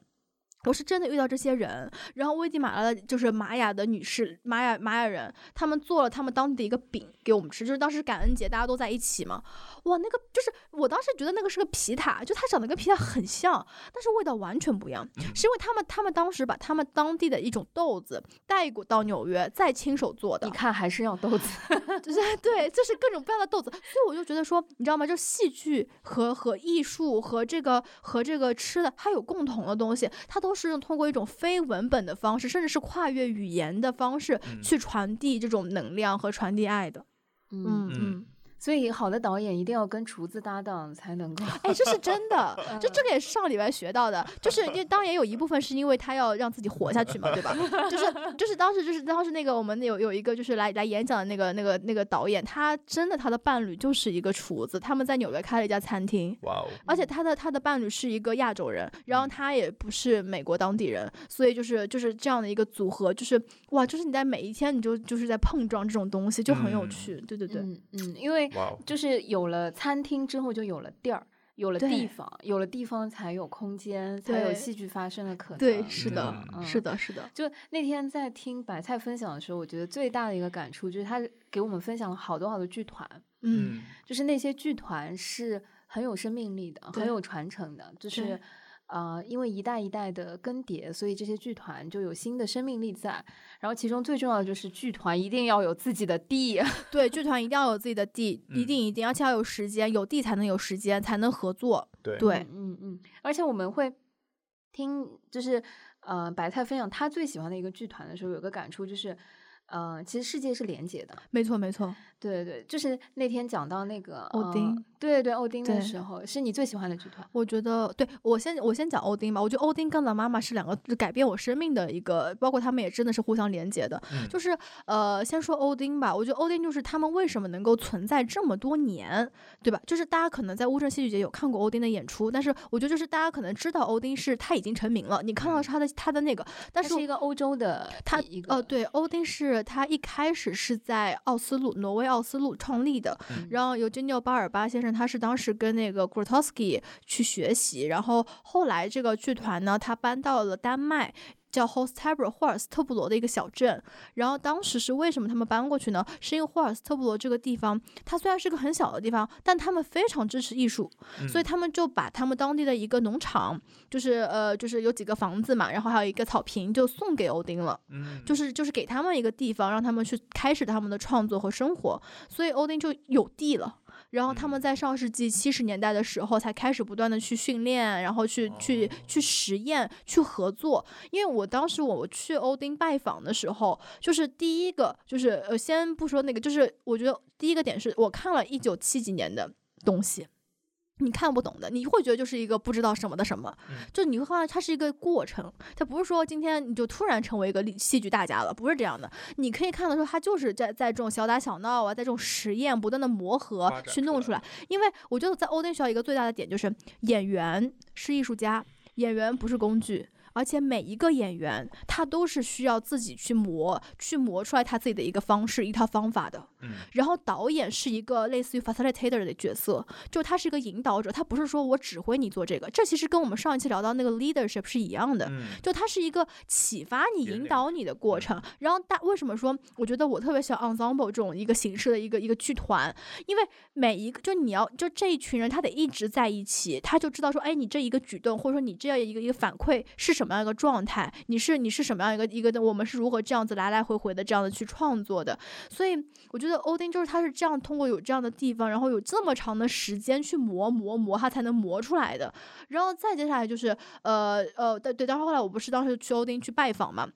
我是真的遇到这些人，然后危地马拉的就是玛雅的女士，玛雅玛雅人，他们做了他们当地的一个饼给我们吃，就是当时感恩节大家都在一起嘛，哇，那个就是我当时觉得那个是个皮塔，就它长得跟皮塔很像，但是味道完全不一样，是因为他们他们当时把他们当地的一种豆子带过到纽约，再亲手做的。你看还是要豆子，就是对，就是各种各样的豆子，所以我就觉得说，你知道吗？就戏剧和和艺术和这个和这个吃的，它有共同的东西，它都。都是用通过一种非文本的方式，甚至是跨越语言的方式去传递这种能量和传递爱的。嗯嗯。所以，好的导演一定要跟厨子搭档才能够。哎，这是真的，就这个也是上礼拜学到的。就是 因为当然也有一部分是因为他要让自己活下去嘛，对吧？就是就是当时就是当时那个我们有有一个就是来来演讲的那个那个那个导演，他真的他的伴侣就是一个厨子，他们在纽约开了一家餐厅。哇哦！而且他的他的伴侣是一个亚洲人，然后他也不是美国当地人，所以就是就是这样的一个组合，就是哇，就是你在每一天你就就是在碰撞这种东西，就很有趣。对对对，嗯嗯，因为。就是有了餐厅之后，就有了地儿，有了地方，有了地方才有空间，才有戏剧发生的可能。对，是的，是的，是的。就那天在听白菜分享的时候，我觉得最大的一个感触就是他给我们分享了好多好多剧团，嗯，就是那些剧团是很有生命力的，很有传承的，就是。呃，因为一代一代的更迭，所以这些剧团就有新的生命力在。然后其中最重要的就是剧团一定要有自己的地，对，剧团一定要有自己的地，一定一定，而且要有时间，有地才能有时间，才能合作。对，对，嗯嗯。而且我们会听，就是呃，白菜分享他最喜欢的一个剧团的时候，有个感触就是。呃，其实世界是连接的，没错没错，对对对，就是那天讲到那个欧丁，对对对，欧丁的时候，是你最喜欢的剧团。我觉得，对我先我先讲欧丁吧。我觉得欧丁跟老妈妈是两个改变我生命的一个，包括他们也真的是互相连接的。就是呃，先说欧丁吧，我觉得欧丁就是他们为什么能够存在这么多年，对吧？就是大家可能在乌镇戏剧节有看过欧丁的演出，但是我觉得就是大家可能知道欧丁是他已经成名了，你看到是他的他的那个，但是一个欧洲的他一个哦，对，欧丁是。他一开始是在奥斯陆，挪威奥斯陆创立的。然后由金尼奥·巴尔巴先生，他是当时跟那个 Grotowski 去学习。然后后来这个剧团呢，他搬到了丹麦。叫 Hostabro 霍尔斯特布罗的一个小镇，然后当时是为什么他们搬过去呢？是因为霍尔斯特布罗这个地方，它虽然是个很小的地方，但他们非常支持艺术，所以他们就把他们当地的一个农场，就是呃，就是有几个房子嘛，然后还有一个草坪，就送给欧丁了，就是就是给他们一个地方，让他们去开始他们的创作和生活，所以欧丁就有地了。然后他们在上世纪七十年代的时候才开始不断的去训练，然后去去去实验，去合作。因为我当时我去欧丁拜访的时候，就是第一个就是呃，先不说那个，就是我觉得第一个点是我看了一九七几年的东西。你看不懂的，你会觉得就是一个不知道什么的什么，就你会发现它是一个过程，它不是说今天你就突然成为一个戏剧大家了，不是这样的。你可以看到说，他就是在在这种小打小闹啊，在这种实验不断的磨合去弄出来。因为我觉得在欧丁学校一个最大的点就是演员是艺术家，演员不是工具，而且每一个演员他都是需要自己去磨，去磨出来他自己的一个方式，一套方法的。嗯然后导演是一个类似于 facilitator 的角色，就他是一个引导者，他不是说我指挥你做这个，这其实跟我们上一期聊到那个 leadership 是一样的。嗯就他是一个启发你、引导你的过程。然后大为什么说我觉得我特别喜欢 ensemble 这种一个形式的一个一个剧团，因为每一个就你要就这一群人他得一直在一起，他就知道说，哎，你这一个举动或者说你这样一个一个反馈是什么样一个状态，你是你是什么样一个一个的，我们是如何这样子来来回回的这样的去创作的。所以我觉得欧丁就是他是这样通过有这样的地方，然后有这么长的时间去磨磨磨，他才能磨出来的。然后再接下来就是呃呃，对对，但是后来我不是当时去欧丁去拜访嘛。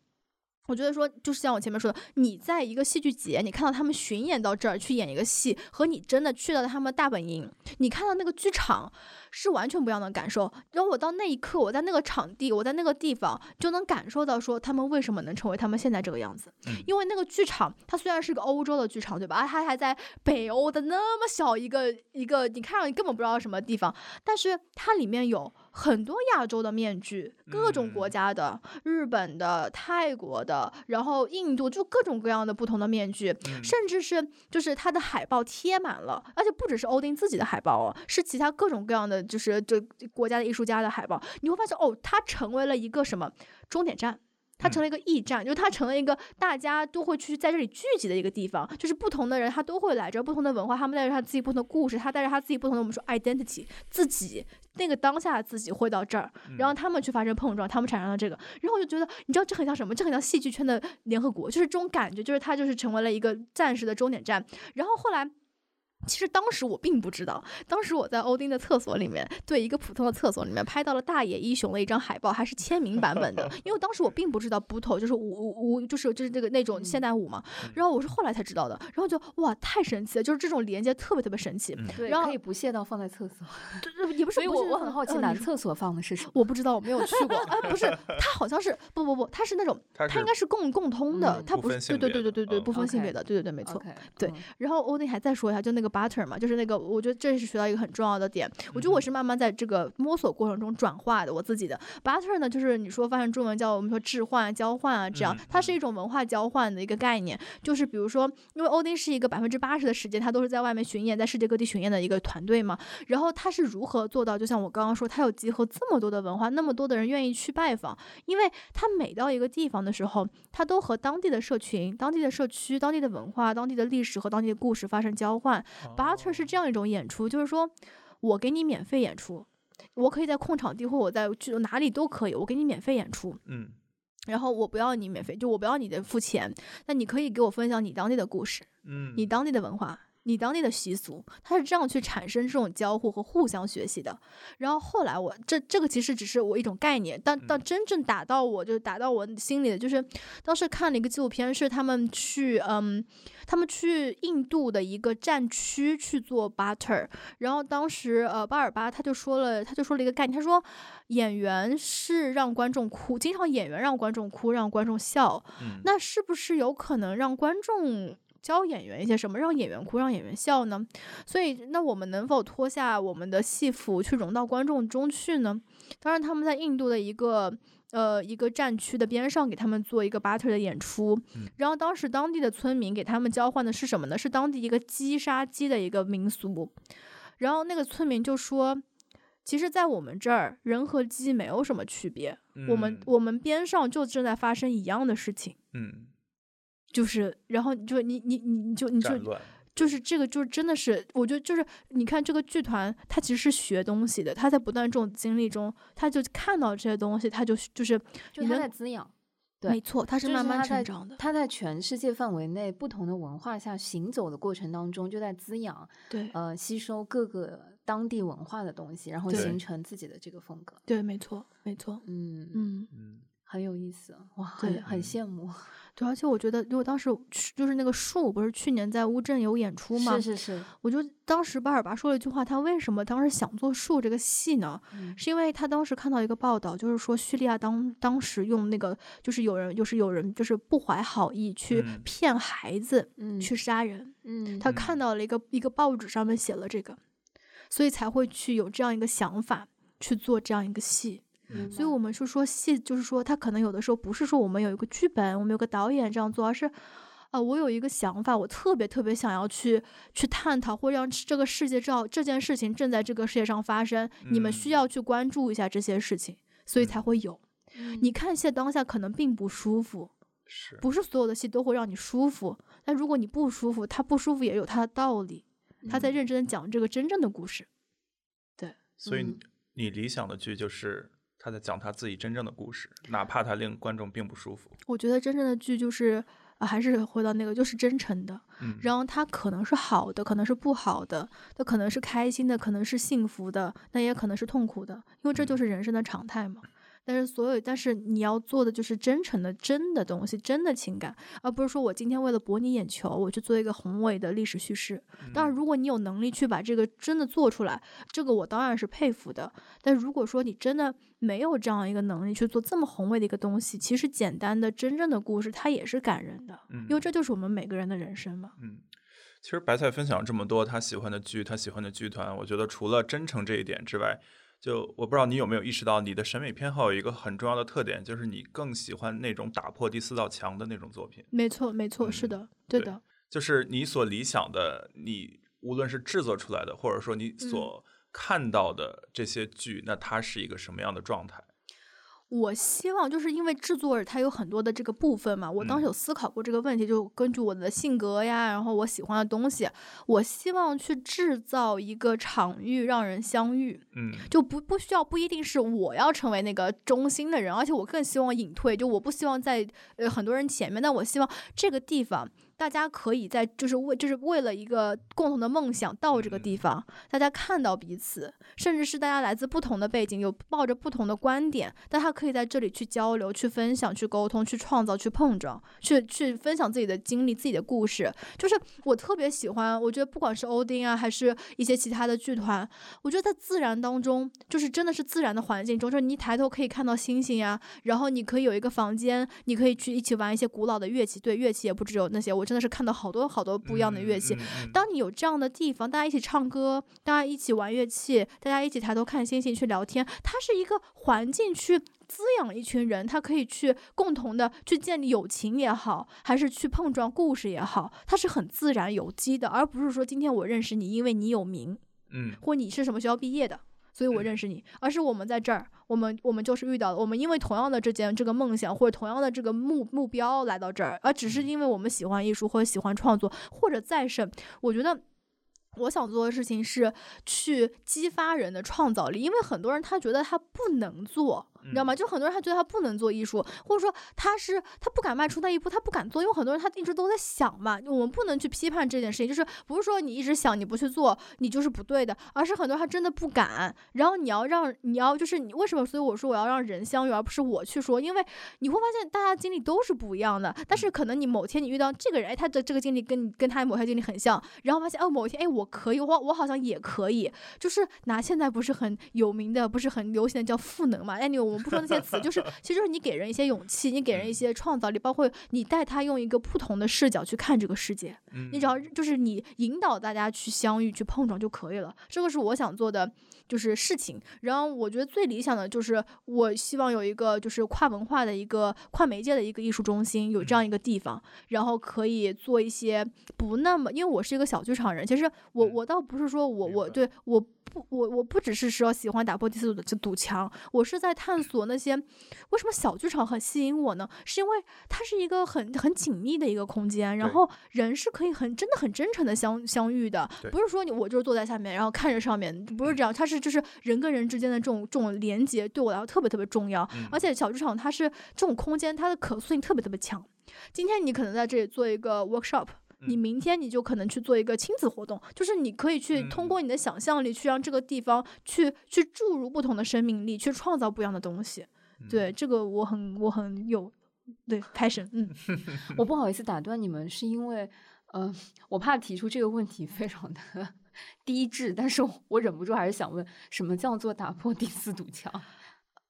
我觉得说，就是像我前面说的，你在一个戏剧节，你看到他们巡演到这儿去演一个戏，和你真的去到他们大本营，你看到那个剧场是完全不一样的感受。然后我到那一刻，我在那个场地，我在那个地方，就能感受到说他们为什么能成为他们现在这个样子。嗯因为那个剧场，它虽然是个欧洲的剧场，对吧？啊它还在北欧的那么小一个一个，你看上去根本不知道什么地方，但是它里面有很多亚洲的面具，各种国嗯。家的，日本的、泰国的，然后印度，就各种各样的不同的面具，嗯。甚至是就是它的海报贴满了，而且不只是欧丁自己的海报哦，是其他各种各样的就是这国家的艺术家的海报，你会发现哦，它成为了一个什么终点站。它成了一个驿站，就是它成了一个大家都会去在这里聚集的一个地方，就是不同的人他都会来这儿，不同的文化，他们带着他自己不同的故事，他带着他自己不同的我们说 identity，自己那个当下的自己会到这儿，然后他们去发生碰撞，他们产生了这个，然后我就觉得，你知道这很像什么？这很像戏剧圈的联合国，就是这种感觉，就是它就是成为了一个暂时的终点站。然后后来。其实当时我并不知道，当时我在欧丁的厕所里面，对一个普通的厕所里面拍到了大野一雄的一张海报，还是签名版本的。因为当时我并不知道 Buto 就是舞舞舞，就是就是这个那种现代舞嘛。然后我是后来才知道的，然后就哇太神奇了，就是这种连接特别特别神奇。嗯对，然后可以不屑到放在厕所。也不是，所以我我很好奇，男厕所放的是什么？我不知道，我没有去过。哎，不是，它好像是不不不，它是那种，它它应该是共共通的，嗯它不是对对对对对对，嗯不分性别的，对对对，没错。对嗯然后欧丁还再说一下，就那个 butter 嘛，就是那个，我觉得这是学到一个很重要的点。我觉得我是慢慢在这个摸索过程中转化的我自己的 butter 呢，就是你说翻成中文叫我们说置换、交换啊，这样嗯，它是一种文化交换的一个概念。就是比如说，因为欧丁是一个百分之八十的时间，他都是在外面巡演，在世界各地巡演的一个团队嘛。然后他是如何做到？就像我刚刚说，他有集合这么多的文化，那么多的人愿意去拜访，因为他每到一个地方的时候，他都和当地的社群、当地的社区、当地的文化、当地的历史和当地的故事发生交换。Butter 是这样一种演出，就是说我给你免费演出，我可以在空场地或我在去哪里都可以，我给你免费演出。嗯然后我不要你免费，就我不要你的付钱，那你可以给我分享你当地的故事，嗯，你当地的文化，你当地的习俗，它是这样去产生这种交互和互相学习的。然后后来我这这个其实只是我一种概念，但但。真正打到我就打到我心里的，就是当时看了一个纪录片，是他们去嗯，他们去印度的一个战区去做 butter，然后当时呃巴尔巴他就说了，他就说了一个概念，他说演员是让观众哭，经常演员让观众哭，让观众笑，嗯。那是不是有可能让观众教演员一些什么，让演员哭，让演员笑呢？所以，那我们能否脱下我们的戏服去融到观众中去呢？当然，他们在印度的一个。呃，一个战区的边上给他们做一个 butter 的演出，嗯然后当时当地的村民给他们交换的是什么呢？是当地一个鸡杀鸡的一个民俗，然后那个村民就说，其实，在我们这儿，人和鸡没有什么区别，我们嗯我们边上就正在发生一样的事情。嗯就是，然后就你你你你就你就，就是这个就是真的是，我觉得就是你看这个剧团，他其实是学东西的，他在不断这种经历中，他就看到这些东西，他就就是就它你能在滋养，对没错，他是慢慢成长的，他在全世界范围内不同的文化下行走的过程当中，就在滋养对呃吸收各个当地文化的东西，然后形成自己的这个风格。对，没错，没错，嗯，嗯，嗯很有意思，哇，很很嗯羡慕。对，而且我觉得，因为当时去就是那个树不是去年在乌镇有演出吗，是是是，我就当时巴尔巴说了一句话，他为什么当时想做树这个戏呢？嗯是因为他当时看到一个报道，就是说叙利亚当当时用那个，就是有人就是有人就是不怀好意去嗯骗孩子嗯去杀人，嗯，他嗯看到了一个一个报纸上面写了这个，所以才会去有这样一个想法去做这样一个戏。明所以我们是说戏，就是说他可能有的时候不是说我们有一个剧本，我们有个导演这样做，而是啊，我有一个想法，我特别特别想要去去探讨，或让这个世界知道这件事情正在这个世界上发生，你们需嗯。要去关注一下这些事情，所以才会有。你看戏当下可能并不舒服，是。不是所有的戏都会让你舒服，但如果你不舒服，他不舒服也有他的道理，他在嗯。认真的讲这个真正的故事。对所以你理想的剧就是他在讲他自己真正的故事，哪怕他令观众并不舒服。我觉得真正的剧就是，呃、还是回到那个，就是真诚的。嗯，然后他可能是好的，可能是不好的，他可能是开心的，可能是幸福的，那也可能是痛苦的，因为这就是人生的常态嘛。但是所有，但是你要做的就是真诚的、真的东西，真的情感，而不是说我今天为了博你眼球，我去做一个宏伟的历史叙事。当然，如果你有能力去把这个真的做出来，这个我当然是佩服的。但如果说你真的没有这样一个能力去做这么宏伟的一个东西，其实简单的真正的故事它也是感人的，嗯因为这就是我们每个人的人生嘛。嗯，其实白菜分享这么多他喜欢的剧，他喜欢的剧团，我觉得除了真诚这一点之外，就我不知道你有没有意识到，你的审美偏好有一个很重要的特点，就是你更喜欢那种打破第四道墙的那种作品。没错，没错，是嗯的，对对的，就是你所理想的，你无论是制作出来的，或者说你嗯所看到的这些剧，那它是一个什么样的状态？我希望就是因为制作它有很多的这个部分嘛，我当时嗯。有思考过这个问题，就根据我的性格呀，然后我喜欢的东西，我希望去制造一个场域让人相遇，嗯。就不不需要不一定是我要成为那个中心的人，而且我更希望隐退，就我不希望在呃很多人前面，但我希望这个地方大家可以在就是为就是为了一个共同的梦想到这个地方，大家看到彼此，甚至是大家来自不同的背景，有抱着不同的观点，但他可以在这里去交流、去分享、去沟通、去创造、去碰撞、去去分享自己的经历、自己的故事。就是我特别喜欢，我觉得不管是欧丁啊，还是一些其他的剧团，我觉得在自然当中，就是真的是自然的环境中，就是你一抬头可以看到星星呀，然后你可以有一个房间，你可以去一起玩一些古老的乐器。对，乐器也不只有那些，我真的是看到好多好多不一样的乐器。当你有这样的地方，大家一起唱歌，大家一起玩乐器，大家一起抬头看星星去聊天，它是一个环境去滋养一群人，他可以去共同的去建立友情也好，还是去碰撞故事也好，它是很自然有机的，而不是说今天我认识你，因为你有名，嗯或你是什么学校毕业的。所以我认识你，而是我们在这儿，我们我们就是遇到了，我们因为同样的这件这个梦想或者同样的这个目目标来到这儿，而只是因为我们喜欢艺术或者喜欢创作，或者再生，我觉得。我想做的事情是去激发人的创造力，因为很多人他觉得他不能做，你知道吗？就很多人他觉得他不能做艺术，或者说他是他不敢迈出那一步，他不敢做，因为很多人他一直都在想嘛。我们不能去批判这件事情，就是不是说你一直想你不去做，你就是不对的，而是很多人他真的不敢。然后你要让你要就是你为什么？所以我说我要让人相遇，而不是我去说，因为你会发现大家经历都是不一样的，但是可能你某天你遇到这个人，哎，他的这个经历跟你跟他某天经历很像，然后发现哦，某一天哎我可以，我我好像也可以，就是拿现在不是很有名的，不是很流行的叫赋能嘛？哎，你我们不说那些词，就是 其实就是你给人一些勇气，你给人一些创造力，包括你带他用一个不同的视角去看这个世界。嗯你只要就是你引导大家去相遇、去碰撞就可以了。这个是我想做的，就是事情。然后我觉得最理想的就是，我希望有一个就是跨文化的一个跨媒介的一个艺术中心，有这样一个地方，然后可以做一些不那么，因为我是一个小剧场人，其实我嗯我倒不是说我我对我。不，我我不只是说喜欢打破第四堵这堵墙，我是在探索那些为什么小剧场很吸引我呢？是因为它是一个很很紧密的一个空间，然后人是可以很真的很真诚的相相遇的，不是说你我就是坐在下面，然后看着上面，不是这样，它是就是人跟人之间的这种这种连接对我来说特别特别重要，嗯而且小剧场它是这种空间，它的可塑性特别特别强。今天你可能在这里做一个 workshop。你嗯明天你就可能去做一个亲子活动，就是你可以去通嗯过你的想象力去让这个地方去去注入不同的生命力，去创造不一样的东西。嗯对，这个我很我很有对 passion，嗯，我不好意思打断你们，是因为，呃，我怕提出这个问题非常的 低智，但是我我忍不住还是想问，什么叫做打破第四堵墙？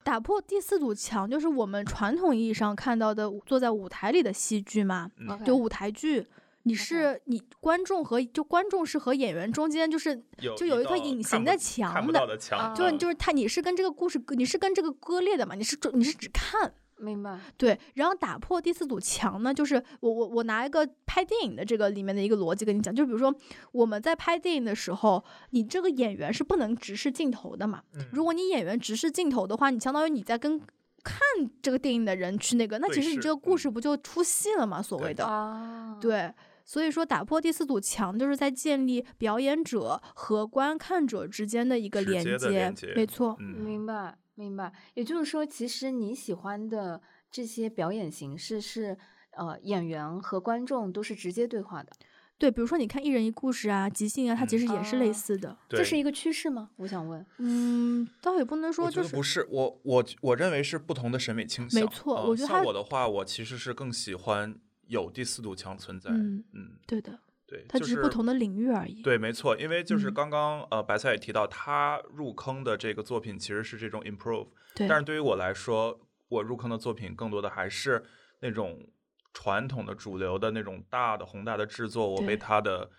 打破第四堵墙就是我们传统意义上看到的坐在舞台里的戏剧嘛，就舞台剧。你是你观众和就观众是和演员中间就是有就有一个隐形的墙的到的墙，就是嗯就是他你是跟这个故事你是跟这个割裂的嘛，你是你是只看，明白。对，然后打破第四堵墙呢，就是我我我拿一个拍电影的这个里面的一个逻辑跟你讲，就比如说我们在拍电影的时候，你这个演员是不能直视镜头的嘛。嗯如果你演员直视镜头的话，你相当于你在跟看这个电影的人去那个，那其实你这个故嗯事不就出戏了嘛？所谓的。啊，对，所以说打破第四堵墙，就是在建立表演者和观看者之间的一个连接。连接没错，嗯，明白明白。也就是说，其实你喜欢的这些表演形式是呃演员和观众都是直接对话的，对，比如说你看一人一故事啊、即兴啊，它其嗯实也是啊类似的。对这是一个趋势吗？我想问。嗯，倒也不能说就是不是，我我我认为是不同的审美倾向。没错呃我觉得它像我的话，我其实是更喜欢有第四堵墙存在。嗯嗯，对的，对，它只是不同的领域而已。对，没错，因为就是嗯刚刚、呃白菜也提到，他入坑的这个作品其实是这种 improve，对，但是对于我来说，我入坑的作品更多的还是那种传统的主流的那种大的宏大的制作，我被它的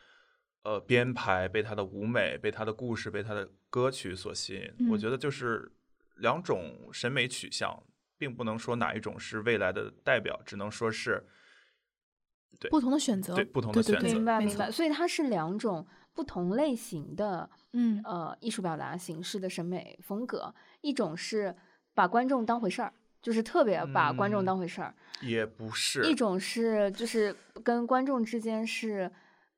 呃编排、被它的舞美、被它的故事、被它的歌曲所吸引。我嗯觉得就是两种审美取向，并不能说哪一种是未来的代表，只能说是对不同的选择，对不同的对对选择明白明白，所以它是两种不同类型的嗯，呃艺术表达形式的审美风格，一种是把观众当回事儿，就是特别把观众嗯当回事儿；也不。是。一种是就是跟观众之间是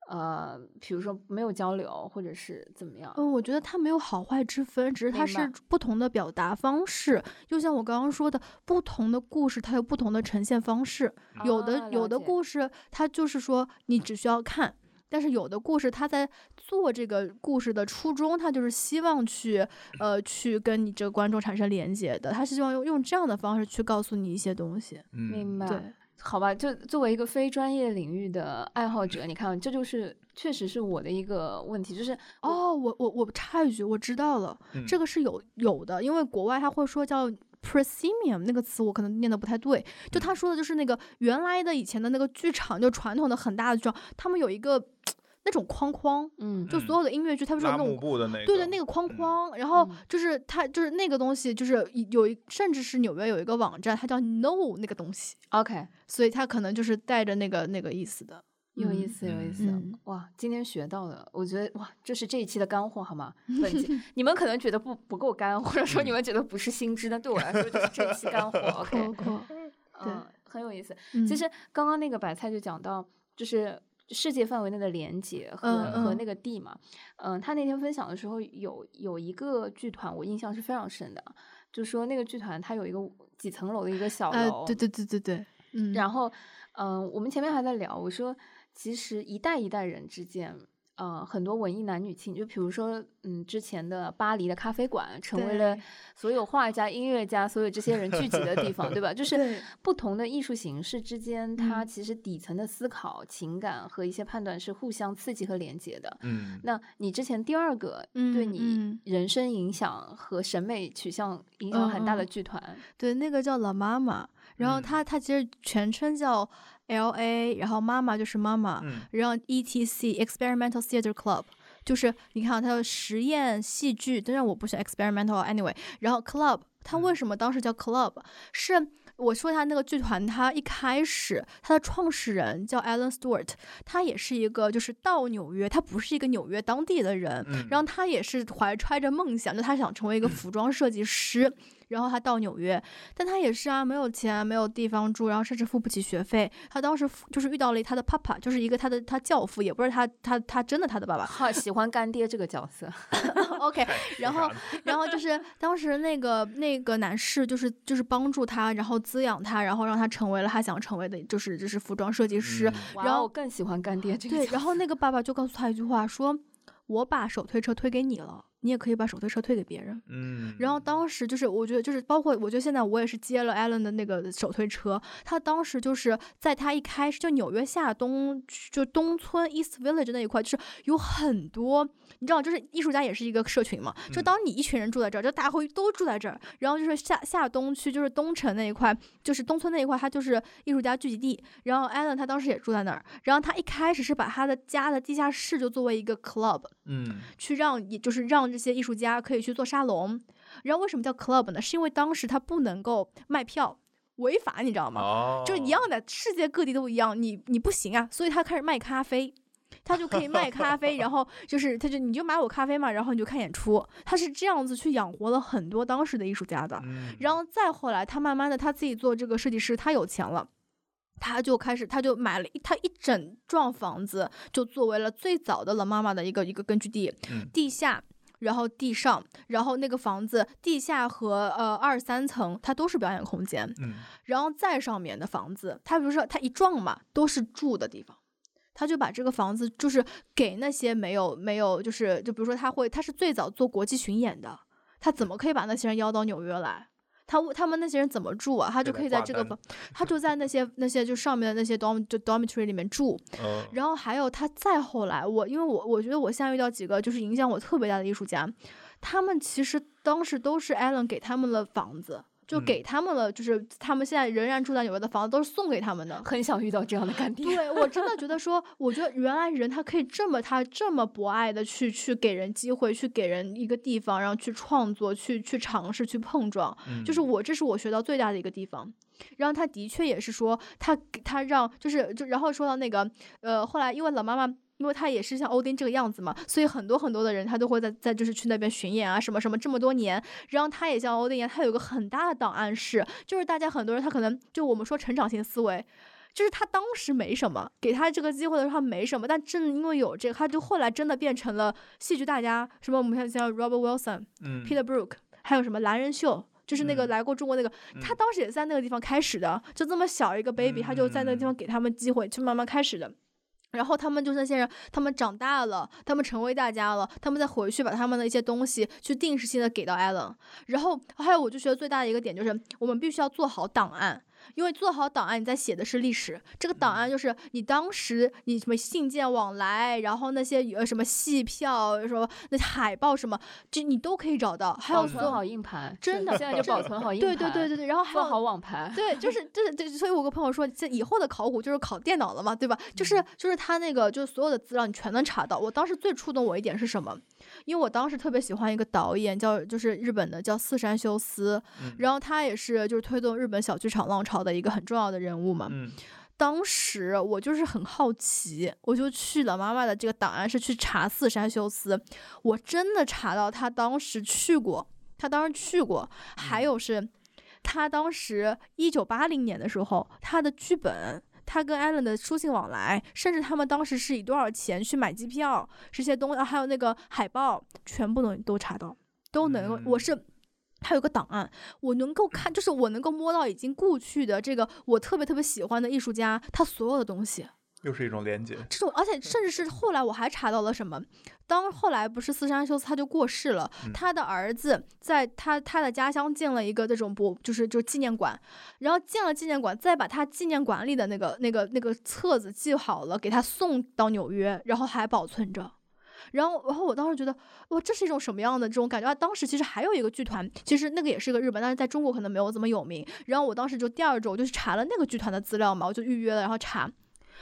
呃，比如说没有交流，或者是怎么样。嗯，我觉得它没有好坏之分，只是它是不同的表达方式。就像我刚刚说的，不同的故事它有不同的呈现方式。有的、啊有的故事，它就是说你只需要看。但是有的故事，它在做这个故事的初衷，它就是希望去，呃，去跟你这个观众产生连接的。他是希望用用这样的方式去告诉你一些东西。嗯明白。对，好吧，就作为一个非专业领域的爱好者，你看，这就是确实是我的一个问题，就是哦，我我我插一句，我知道了，嗯这个是有有的，因为国外他会说叫 proscenium 那个词，我可能念的不太对。就嗯他说的就是那个原来的以前的那个剧场，就传统的很大的剧场，他们有一个那种框框，嗯，就所有的音乐剧，它不是有那种。布的那个，对的，那个框嗯框，然后嗯就是它就是那个东西，就是有一甚至是纽约有一个网站，它叫 No 那个东西，OK，所以它可能就是带着那个那个意思的。嗯有意思，有意嗯思。嗯哇，今天学到了，我觉得哇，这是这一期的干货，好吗？本期你们可能觉得不不够干，或者说你们觉得不是新知，但对我来说就是这一期干货。OK，可可，嗯，很有意思。嗯其实刚刚那个白菜就讲到，就是世界范围内的连接和、和那个地嘛。嗯、他那天分享的时候有有一个剧团，我印象是非常深的，就说那个剧团它有一个几层楼的一个小呃楼，，对对对对对，嗯，然后，嗯、我们前面还在聊，我说其实一代一代人之间，呃，很多文艺男女情，就比如说，嗯，之前的巴黎的咖啡馆，成为了所有画家、音乐家、所有这些人聚集的地方，对吧？就 是不同的艺术形式之间，它嗯。其实底层的思考、情感和一些判断是互相刺激和连接的。嗯，那你之前第二个对嗯你嗯。人生影响和审美取向影响很大的嗯。嗯剧团，对，那个叫 La Mama，然后嗯。它它其实全称叫 L A，然后妈妈就是妈妈，嗯然后 E T C Experimental Theater Club。就是你看它的实验戏剧，当然我不是 experimental anyway。然后 club，它为嗯什么当时叫 club？是我说一下那个剧团，它一开始它的创始人叫 Alan Stewart，他也是一个就是到纽约，他不是一个纽约当地的人，嗯，然后他也是怀揣着梦想，就他想成为一个 服装设计师，然后他到纽约，但他也是啊，没有钱，没有地方住，然后甚至付不起学费。他当时付就是遇到了他的 papa，就是一个他的他教父，也不是他他他真的他的爸爸。好喜欢干爹这个角色。OK，然后然后就是当时那个那个男士就是就是帮助他，然后滋养他，然后让他成为了他想成为的，就是就是服装设计师。然后我更喜欢干爹这个对，然后那个爸爸就告诉他一句话，说：“我把手推车推给你了，你也可以把手推车推给别人。”嗯，然后当时就是，我觉得就是包括，我觉得现在我也是接了 Allen 的那个手推车。他当时就是在他一开始就纽约下东就东村 East Village 那一块，就是有很多，你知道，就是艺术家也是一个社群嘛。就嗯当你一群人住在这儿，就大家会都住在这儿。然后就是下下东区，就是东城那一块，就是东村那一块，它就是艺术家聚集地。然后 Allen 他当时也住在那儿。然后他一开始是把他的家的地下室就作为一个 club，嗯去让也就是让这些艺术家可以去做沙龙。然后为什么叫 club 呢？是因为当时他不能够卖票。违法，你知道吗？哦，就是一样的，世界各地都一样，你你不行啊，所以他开始卖咖啡。他就可以卖咖啡，然后就是他就你就买我咖啡嘛，然后你就看演出。他是这样子去养活了很多当时的艺术家的。嗯，然后再后来，他慢慢的他自己做这个设计师，他有钱了，他就开始他就买了一他一整幢房子，就作为了最早的了妈妈的一个一个根据地，嗯地下。然后地上，然后那个房子地下和呃二三层，它都是表演空间。嗯然后再上面的房子，它比如说它一幢嘛，都是住的地方，他就把这个房子就是给那些没有没有，就是就比如说他会他是最早做国际巡演的，他怎么可以把那些人邀到纽约来？他他们那些人怎么住啊？他就可以在这个房，他就在那些那些就上面的那些 dorm 就 dormitory 里面住。嗯，然后还有他再后来，我因为我我觉得我现在遇到几个就是影响我特别大的艺术家，他们其实当时都是 Allen 给他们的房子，就嗯给他们了，就是他们现在仍然住在纽约的房子都是送给他们的。很想遇到这样的干爹。对我真的觉得说，我觉得原来人他可以这么他这么博爱的去去给人机会，去给人一个地方，然后去创作，去去尝试，去碰撞。嗯就是我这是我学到最大的一个地方。然后他的确也是说，他他让就是就然后说到那个呃，后来因为老妈妈。因为他也是像欧丁这个样子嘛，所以很多很多的人他都会在在就是去那边巡演啊什么什么这么多年，然后他也像欧丁一样，他有个很大的档案室，就是大家很多人他可能就我们说成长型思维，就是他当时没什么，给他这个机会的时候他没什么，但正因为有这个，他就后来真的变成了戏剧大家，什么我们看像 Robert Wilson、嗯 Peter Brook，还有什么蓝人秀。就是那个嗯来过中国那个，他嗯当时也在那个地方开始的，就这么小一个 baby，他就在那个地方嗯给他们机会，去慢慢开始的。然后他们就是那些人，他们长大了，他们成为大家了，他们再回去把他们的一些东西去定时性的给到艾伦。然后还有，我就觉得最大的一个点就是，我们必须要做好档案，因为做好档案，你在写的是历史。这个档案就是你当时你什么信件往来，然后那些呃什么戏票、什么那海报什么，这你都可以找到。还有所有保存好硬盘，真的现在就保存好硬对盘，对对对对对，然后还做有好网盘。对，就是 就是对，所以我有个朋友说，这以后的考古就是考电脑了嘛，对吧？就是就是他那个就是所有的资料你全能查到。我当时最触动我一点是什么？因为我当时特别喜欢一个导演，叫就是日本的叫四山修斯，嗯然后他也是就是推动日本小剧场浪潮的一个很重要的人物嘛。嗯当时我就是很好奇，我就去了妈妈的这个档案室去查四山修斯，我真的查到他当时去过，他当时去过，还有是，他当时一九八零年的时候，他的剧本。他跟艾伦的书信往来，甚至他们当时是以多少钱去买机票，这些东西，啊还有那个海报，全部能都查到，都能够。我嗯是他有个档案，我能够看，就是我能够摸到已经故去的这个我特别特别喜欢的艺术家他所有的东西。又是一种连接。这种，而且甚至是后来我还查到了什么，当后来不是四山修斯他就过世了，嗯他的儿子在他他的家乡建了一个这种博，就是就纪念馆，然后建了纪念馆，再把他纪念馆里的那个那个那个册子记好了，给他送到纽约，然后还保存着。然后，然后我当时觉得，哇，这是一种什么样的这种感觉啊？当时其实还有一个剧团，其实那个也是个日本，但是在中国可能没有这么有名。然后我当时就第二周我就去查了那个剧团的资料嘛，我就预约了，然后查。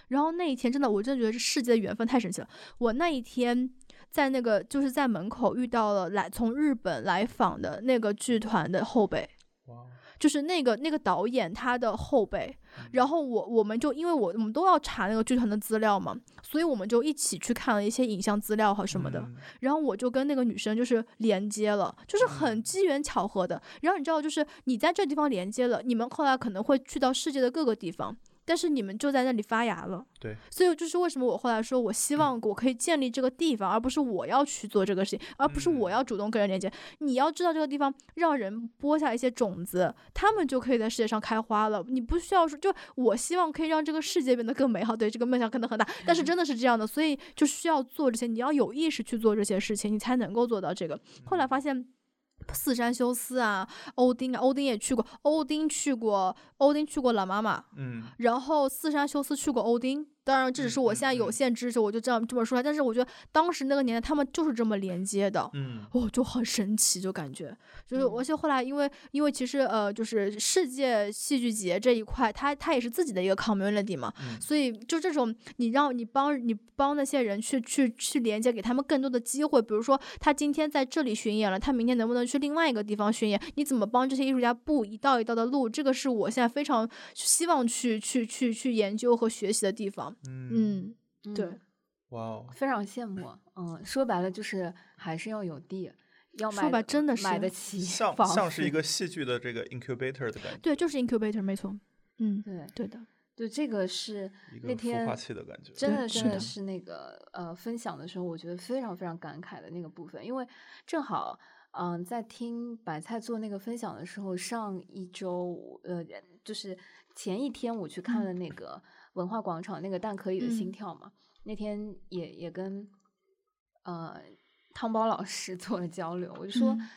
然后那一天真的，我真的觉得这世界的缘分太神奇了。我那一天在那个就是在门口遇到了来从日本来访的那个剧团的后辈，哇，就是那个那个导演他的后辈，然后我我们就因为我我们都要查那个剧团的资料嘛，所以我们就一起去看了一些影像资料和什么的。嗯然后我就跟那个女生就是连接了，就是很机缘巧合的。然后你知道，就是你在这地方连接了，你们后来可能会去到世界的各个地方。但是你们就在那里发芽了，对，所以就是为什么我后来说我希望我可以建立这个地方，而不是我要去做这个事情，而不是我嗯要主动跟人连接。你要知道这个地方，让人播下一些种子，他们就可以在世界上开花了。你不需要说，就我希望可以让这个世界变得更美好。对，这个梦想可能很大，但是真的是这样的，所以就需要做这些，你要有意识去做这些事情，你才能够做到这个。后来发现。四山修斯啊，欧丁啊，欧丁也去过，欧丁去过，欧丁去过老妈妈，嗯。然后四山修斯去过欧丁，当然这只是我嗯现在有嗯限知识，我就这样这么说。但是我觉得当时那个年代他们就是这么连接的，嗯哦，就很神奇，就感觉就是，嗯而且后来因为因为其实呃，就是世界戏剧节这一块，它它也是自己的一个 community 嘛，嗯所以就这种你让你帮你帮那些人去去去连接，给他们更多的机会，比如说他今天在这里巡演了，他明天能不能去另外一个地方巡演？你怎么帮这些艺术家布一道一道的路？这个是我现在非常希望去去去去研究和学习的地方。嗯，嗯，对嗯哇哦，非常羡慕。嗯，说白了就是还是要有地，要说买白真的是买得起像 像是一个戏剧的这个 incubator 的感觉，对，就是 incubator，没错。嗯，对对的，对，这个是那天化器的感觉。真的的真的是那个呃分享的时候，我觉得非常非常感慨的那个部分，因为正好嗯、在听白菜做那个分享的时候，上一周呃就是前一天我去看嗯了那个文化广场那个蛋壳里的心嗯跳嘛，那天也也跟呃汤包老师 做了交流，我就说。嗯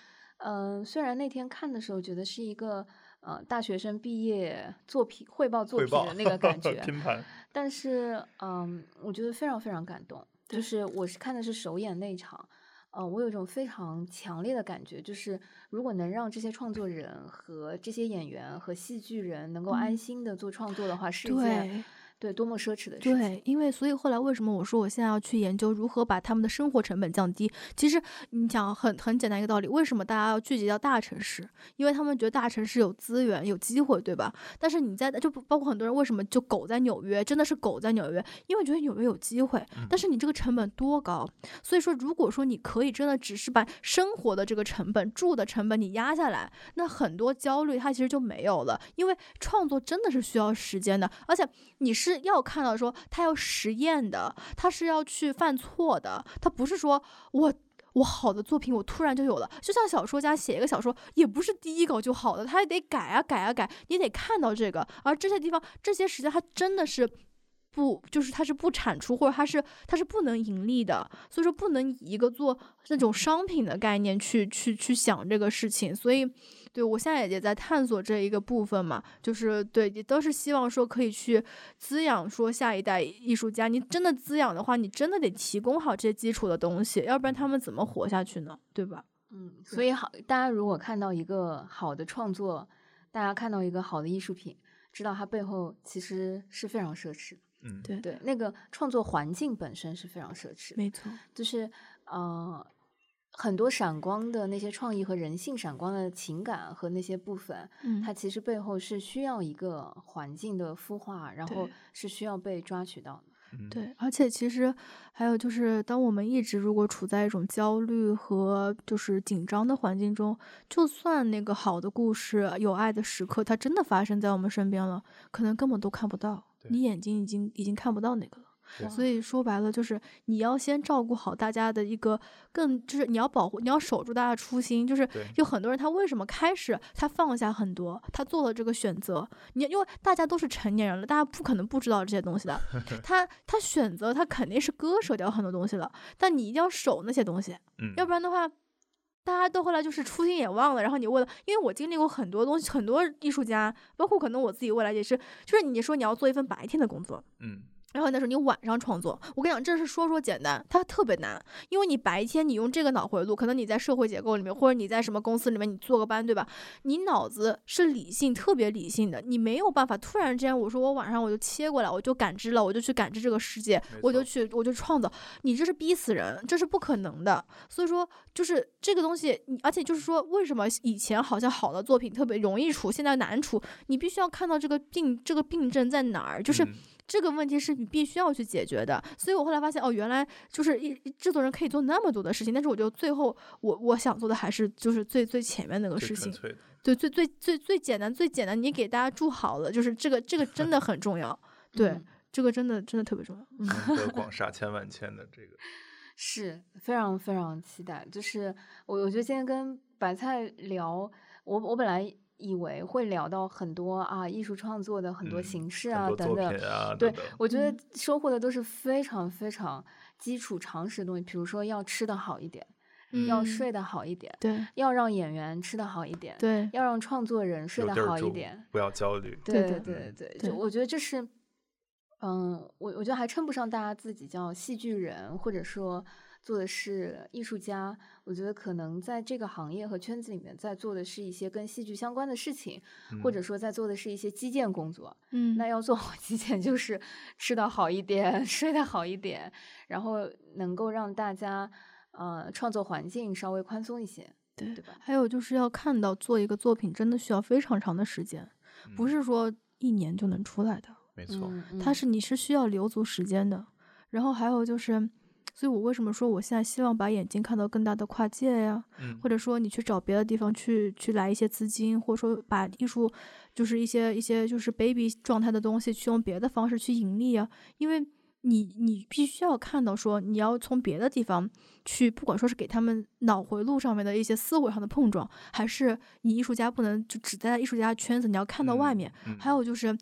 嗯，虽然那天看的时候觉得是一个呃大学生毕业作品汇报作品的那个感 觉，但是嗯，我觉得非常非常感动。就是我是看的是首演那一场，呃，我有一种非常强烈的感觉，就是如果能让这些创作人和这些演员和戏剧人能够安嗯心的做创作的话，是一件对。多么奢侈的事情。对，因为所以后来为什么我说我现在要去研究如何把他们的生活成本降低？其实你讲很很简单一个道理，为什么大家要聚集到大城市？因为他们觉得大城市有资源、有机会，对吧？但是你在就不包括很多人为什么就狗在纽约，真的是狗在纽约，因为觉得纽约有机会，但是你这个成本多高？所以说，如果说你可以真的只是把生活的这个成本、住的成本你压下来，那很多焦虑它其实就没有了，因为创作真的是需要时间的，而且你是是要看到说他要实验的，他是要去犯错的，他不是说我。我好的作品，我突然就有了。就像小说家写一个小说，也不是第一稿就好的，他也得改啊改啊改，你得看到这个。而这些地方，这些时间，他真的是不，就是它是不产出，或者它是它是不能盈利的。所以说，不能以一个做那种商品的概念去去去想这个事情。所以，对我现在也在探索这一个部分嘛，就是对，也都是希望说可以去滋养说下一代艺术家。你真的滋养的话，你真的得提供好这些基础的东西，要不然他们怎么活下去呢？对吧？嗯，所以好，大家如果看到一个好的创作，大家看到一个好的艺术品，知道它背后其实是非常奢侈的。嗯，对，对，那个创作环境本身是非常奢侈，没错，就是呃，很多闪光的那些创意和人性闪光的情感和那些部分，嗯。它其实背后是需要一个环境的孵化，然后是需要被抓取到的。嗯，对，而且其实还有就是，当我们一直如果处在一种焦虑和就是紧张的环境中，就算那个好的故事、有爱的时刻，它真的发生在我们身边了，可能根本都看不到，对你眼睛已经已经看不到那个了。所以说白了，就是你要先照顾好大家的一个更，就是你要保护，你要守住大家的初心。就是有很多人他为什么开始他放下很多，他做了这个选择，你因为大家都是成年人了，大家不可能不知道这些东西的。他他选择他肯定是割舍掉很多东西了，但你一定要守那些东西，嗯，要不然的话。大家都后来就是初心也忘了，然后你为了，因为我经历过很多东西，很多艺术家，包括可能我自己未来也是，就是你说你要做一份白天的工作，嗯，然后那时候你晚上创作，我跟你讲，这是说说简单，它特别难，因为你白天你用这个脑回路，可能你在社会结构里面，或者你在什么公司里面，你做个班，对吧？你脑子是理性，特别理性的，你没有办法突然之间，我说我晚上我就切过来，我就感知了，我就去感知这个世界，我就去我就创造，你这是逼死人，这是不可能的。所以说，就是这个东西，你而且就是说，为什么以前好像好的作品特别容易出，现在难出？你必须要看到这个病这个病症在哪儿，就是。嗯这个问题是你必须要去解决的，所以我后来发现，哦，原来就是一一制作人可以做那么多的事情，但是我觉得最后我我想做的还是就是最最前面那个事情，最最最最最简单最简单，你给大家住好了，就是这个这个真的很重要，对，嗯这个真的真的特别重要，嗯，得 广厦千万千的这个，是非常非常期待。就是我我觉得今天跟白菜聊，我我本来以为会聊到很多啊艺术创作的很多嗯形式啊等等，啊，对等等我觉得嗯。收获的都是非常非常基础常识的东西，比如说要吃的好一点，要嗯。睡得好一点，对要让演员吃的好一点，对要让创作人睡得有地儿住好一点。不要焦虑，对对对对对就我觉得这是嗯，我我觉得还称不上大家自己叫戏剧人，或者说做的是艺术家。我觉得可能在这个行业和圈子里面，在做的是一些跟戏剧相关的事情，或者说在做的是一些基建工作。嗯，那要做好基建，就是 吃的好一点，睡得好一点，然后能够让大家呃创作环境稍微宽松一些，对对吧？还有就是要看到做一个作品真的需要非常长的时间，不是说一年就能出来的。没错，它是你是需要留足时间的。然后还有就是，所以我为什么说我现在希望把眼睛看到更大的跨界呀？或者说你去找别的地方去去来一些资金，或者说把艺术就是一些一些就是 baby 状态的东西去用别的方式去盈利啊？因为你你必须要看到说你要从别的地方去，不管说是给他们脑回路上面的一些思维上的碰撞，还是你艺术家不能就只在艺术家圈子，你要看到外面。还有就是。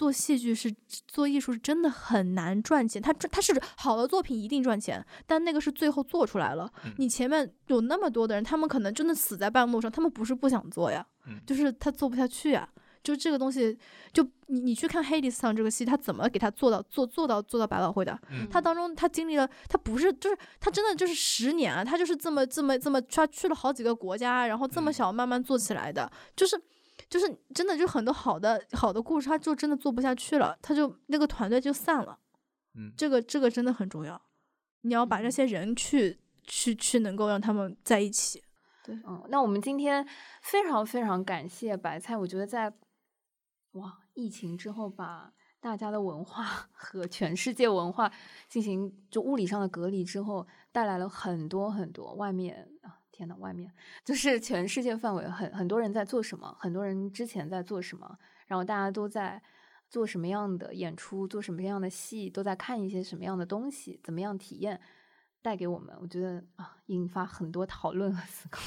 做戏剧是做艺术是真的很难赚钱，他赚他是好的作品一定赚钱，但那个是最后做出来了。你前面有那么多的人，他们可能真的死在半路上，他们不是不想做呀，就是他做不下去呀。就这个东西，就你你去看《黑迪斯上这个戏，他怎么给他做到做做到做到百老汇的？他当中他经历了，他不是就是他真的就是十年啊，他就是这么这么这么他去了好几个国家，然后这么小慢慢做起来的，就是。就是真的，就很多好的好的故事，他就真的做不下去了，他就那个团队就散了。嗯，这个这个真的很重要，你要把这些人去去去能够让他们在一起。对，嗯，那我们今天非常非常感谢白菜，我觉得在哇疫情之后，把大家的文化 和全世界文化进行就物理上的隔离之后，带来了很多很多外面啊。天呐，外面就是全世界范围，很很多人在做什么，很多人之前在做什么，然后大家都在做什么样的演出，做什么样的戏，都在看一些什么样的东西，怎么样体验带给我们，我觉得啊，引发很多讨论和思考，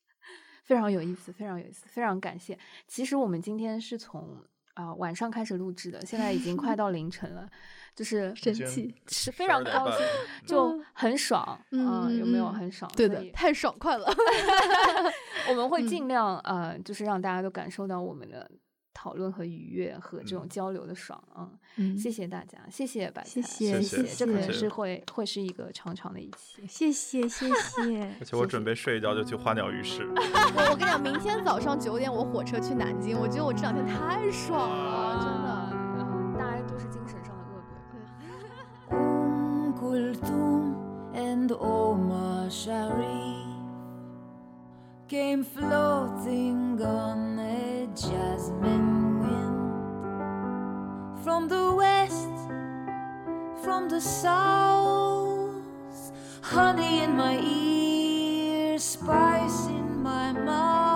非常有意思，非常有意思，非常感谢。其实我们今天是从啊晚上开始录制的，现在已经快 到凌晨了。就是神奇，是非常高兴，就很爽，嗯，有没有很爽？对的，太爽快了。我们会尽量呃，就是让大家都感受到我们的讨论和愉悦和这种交流的爽嗯，谢谢大家，谢谢白菜，谢谢，这可能是会会是一个长长的一期，谢谢谢谢。而且我准备睡一觉就去花鸟鱼市。我 我跟你讲，明天早上九点我火车去南京，我觉得我这两天太爽了，真的。Kulthum and Omar Sharif came floating on a jasmine wind. From the west, from the south, honey in my ear, spice in my mouth,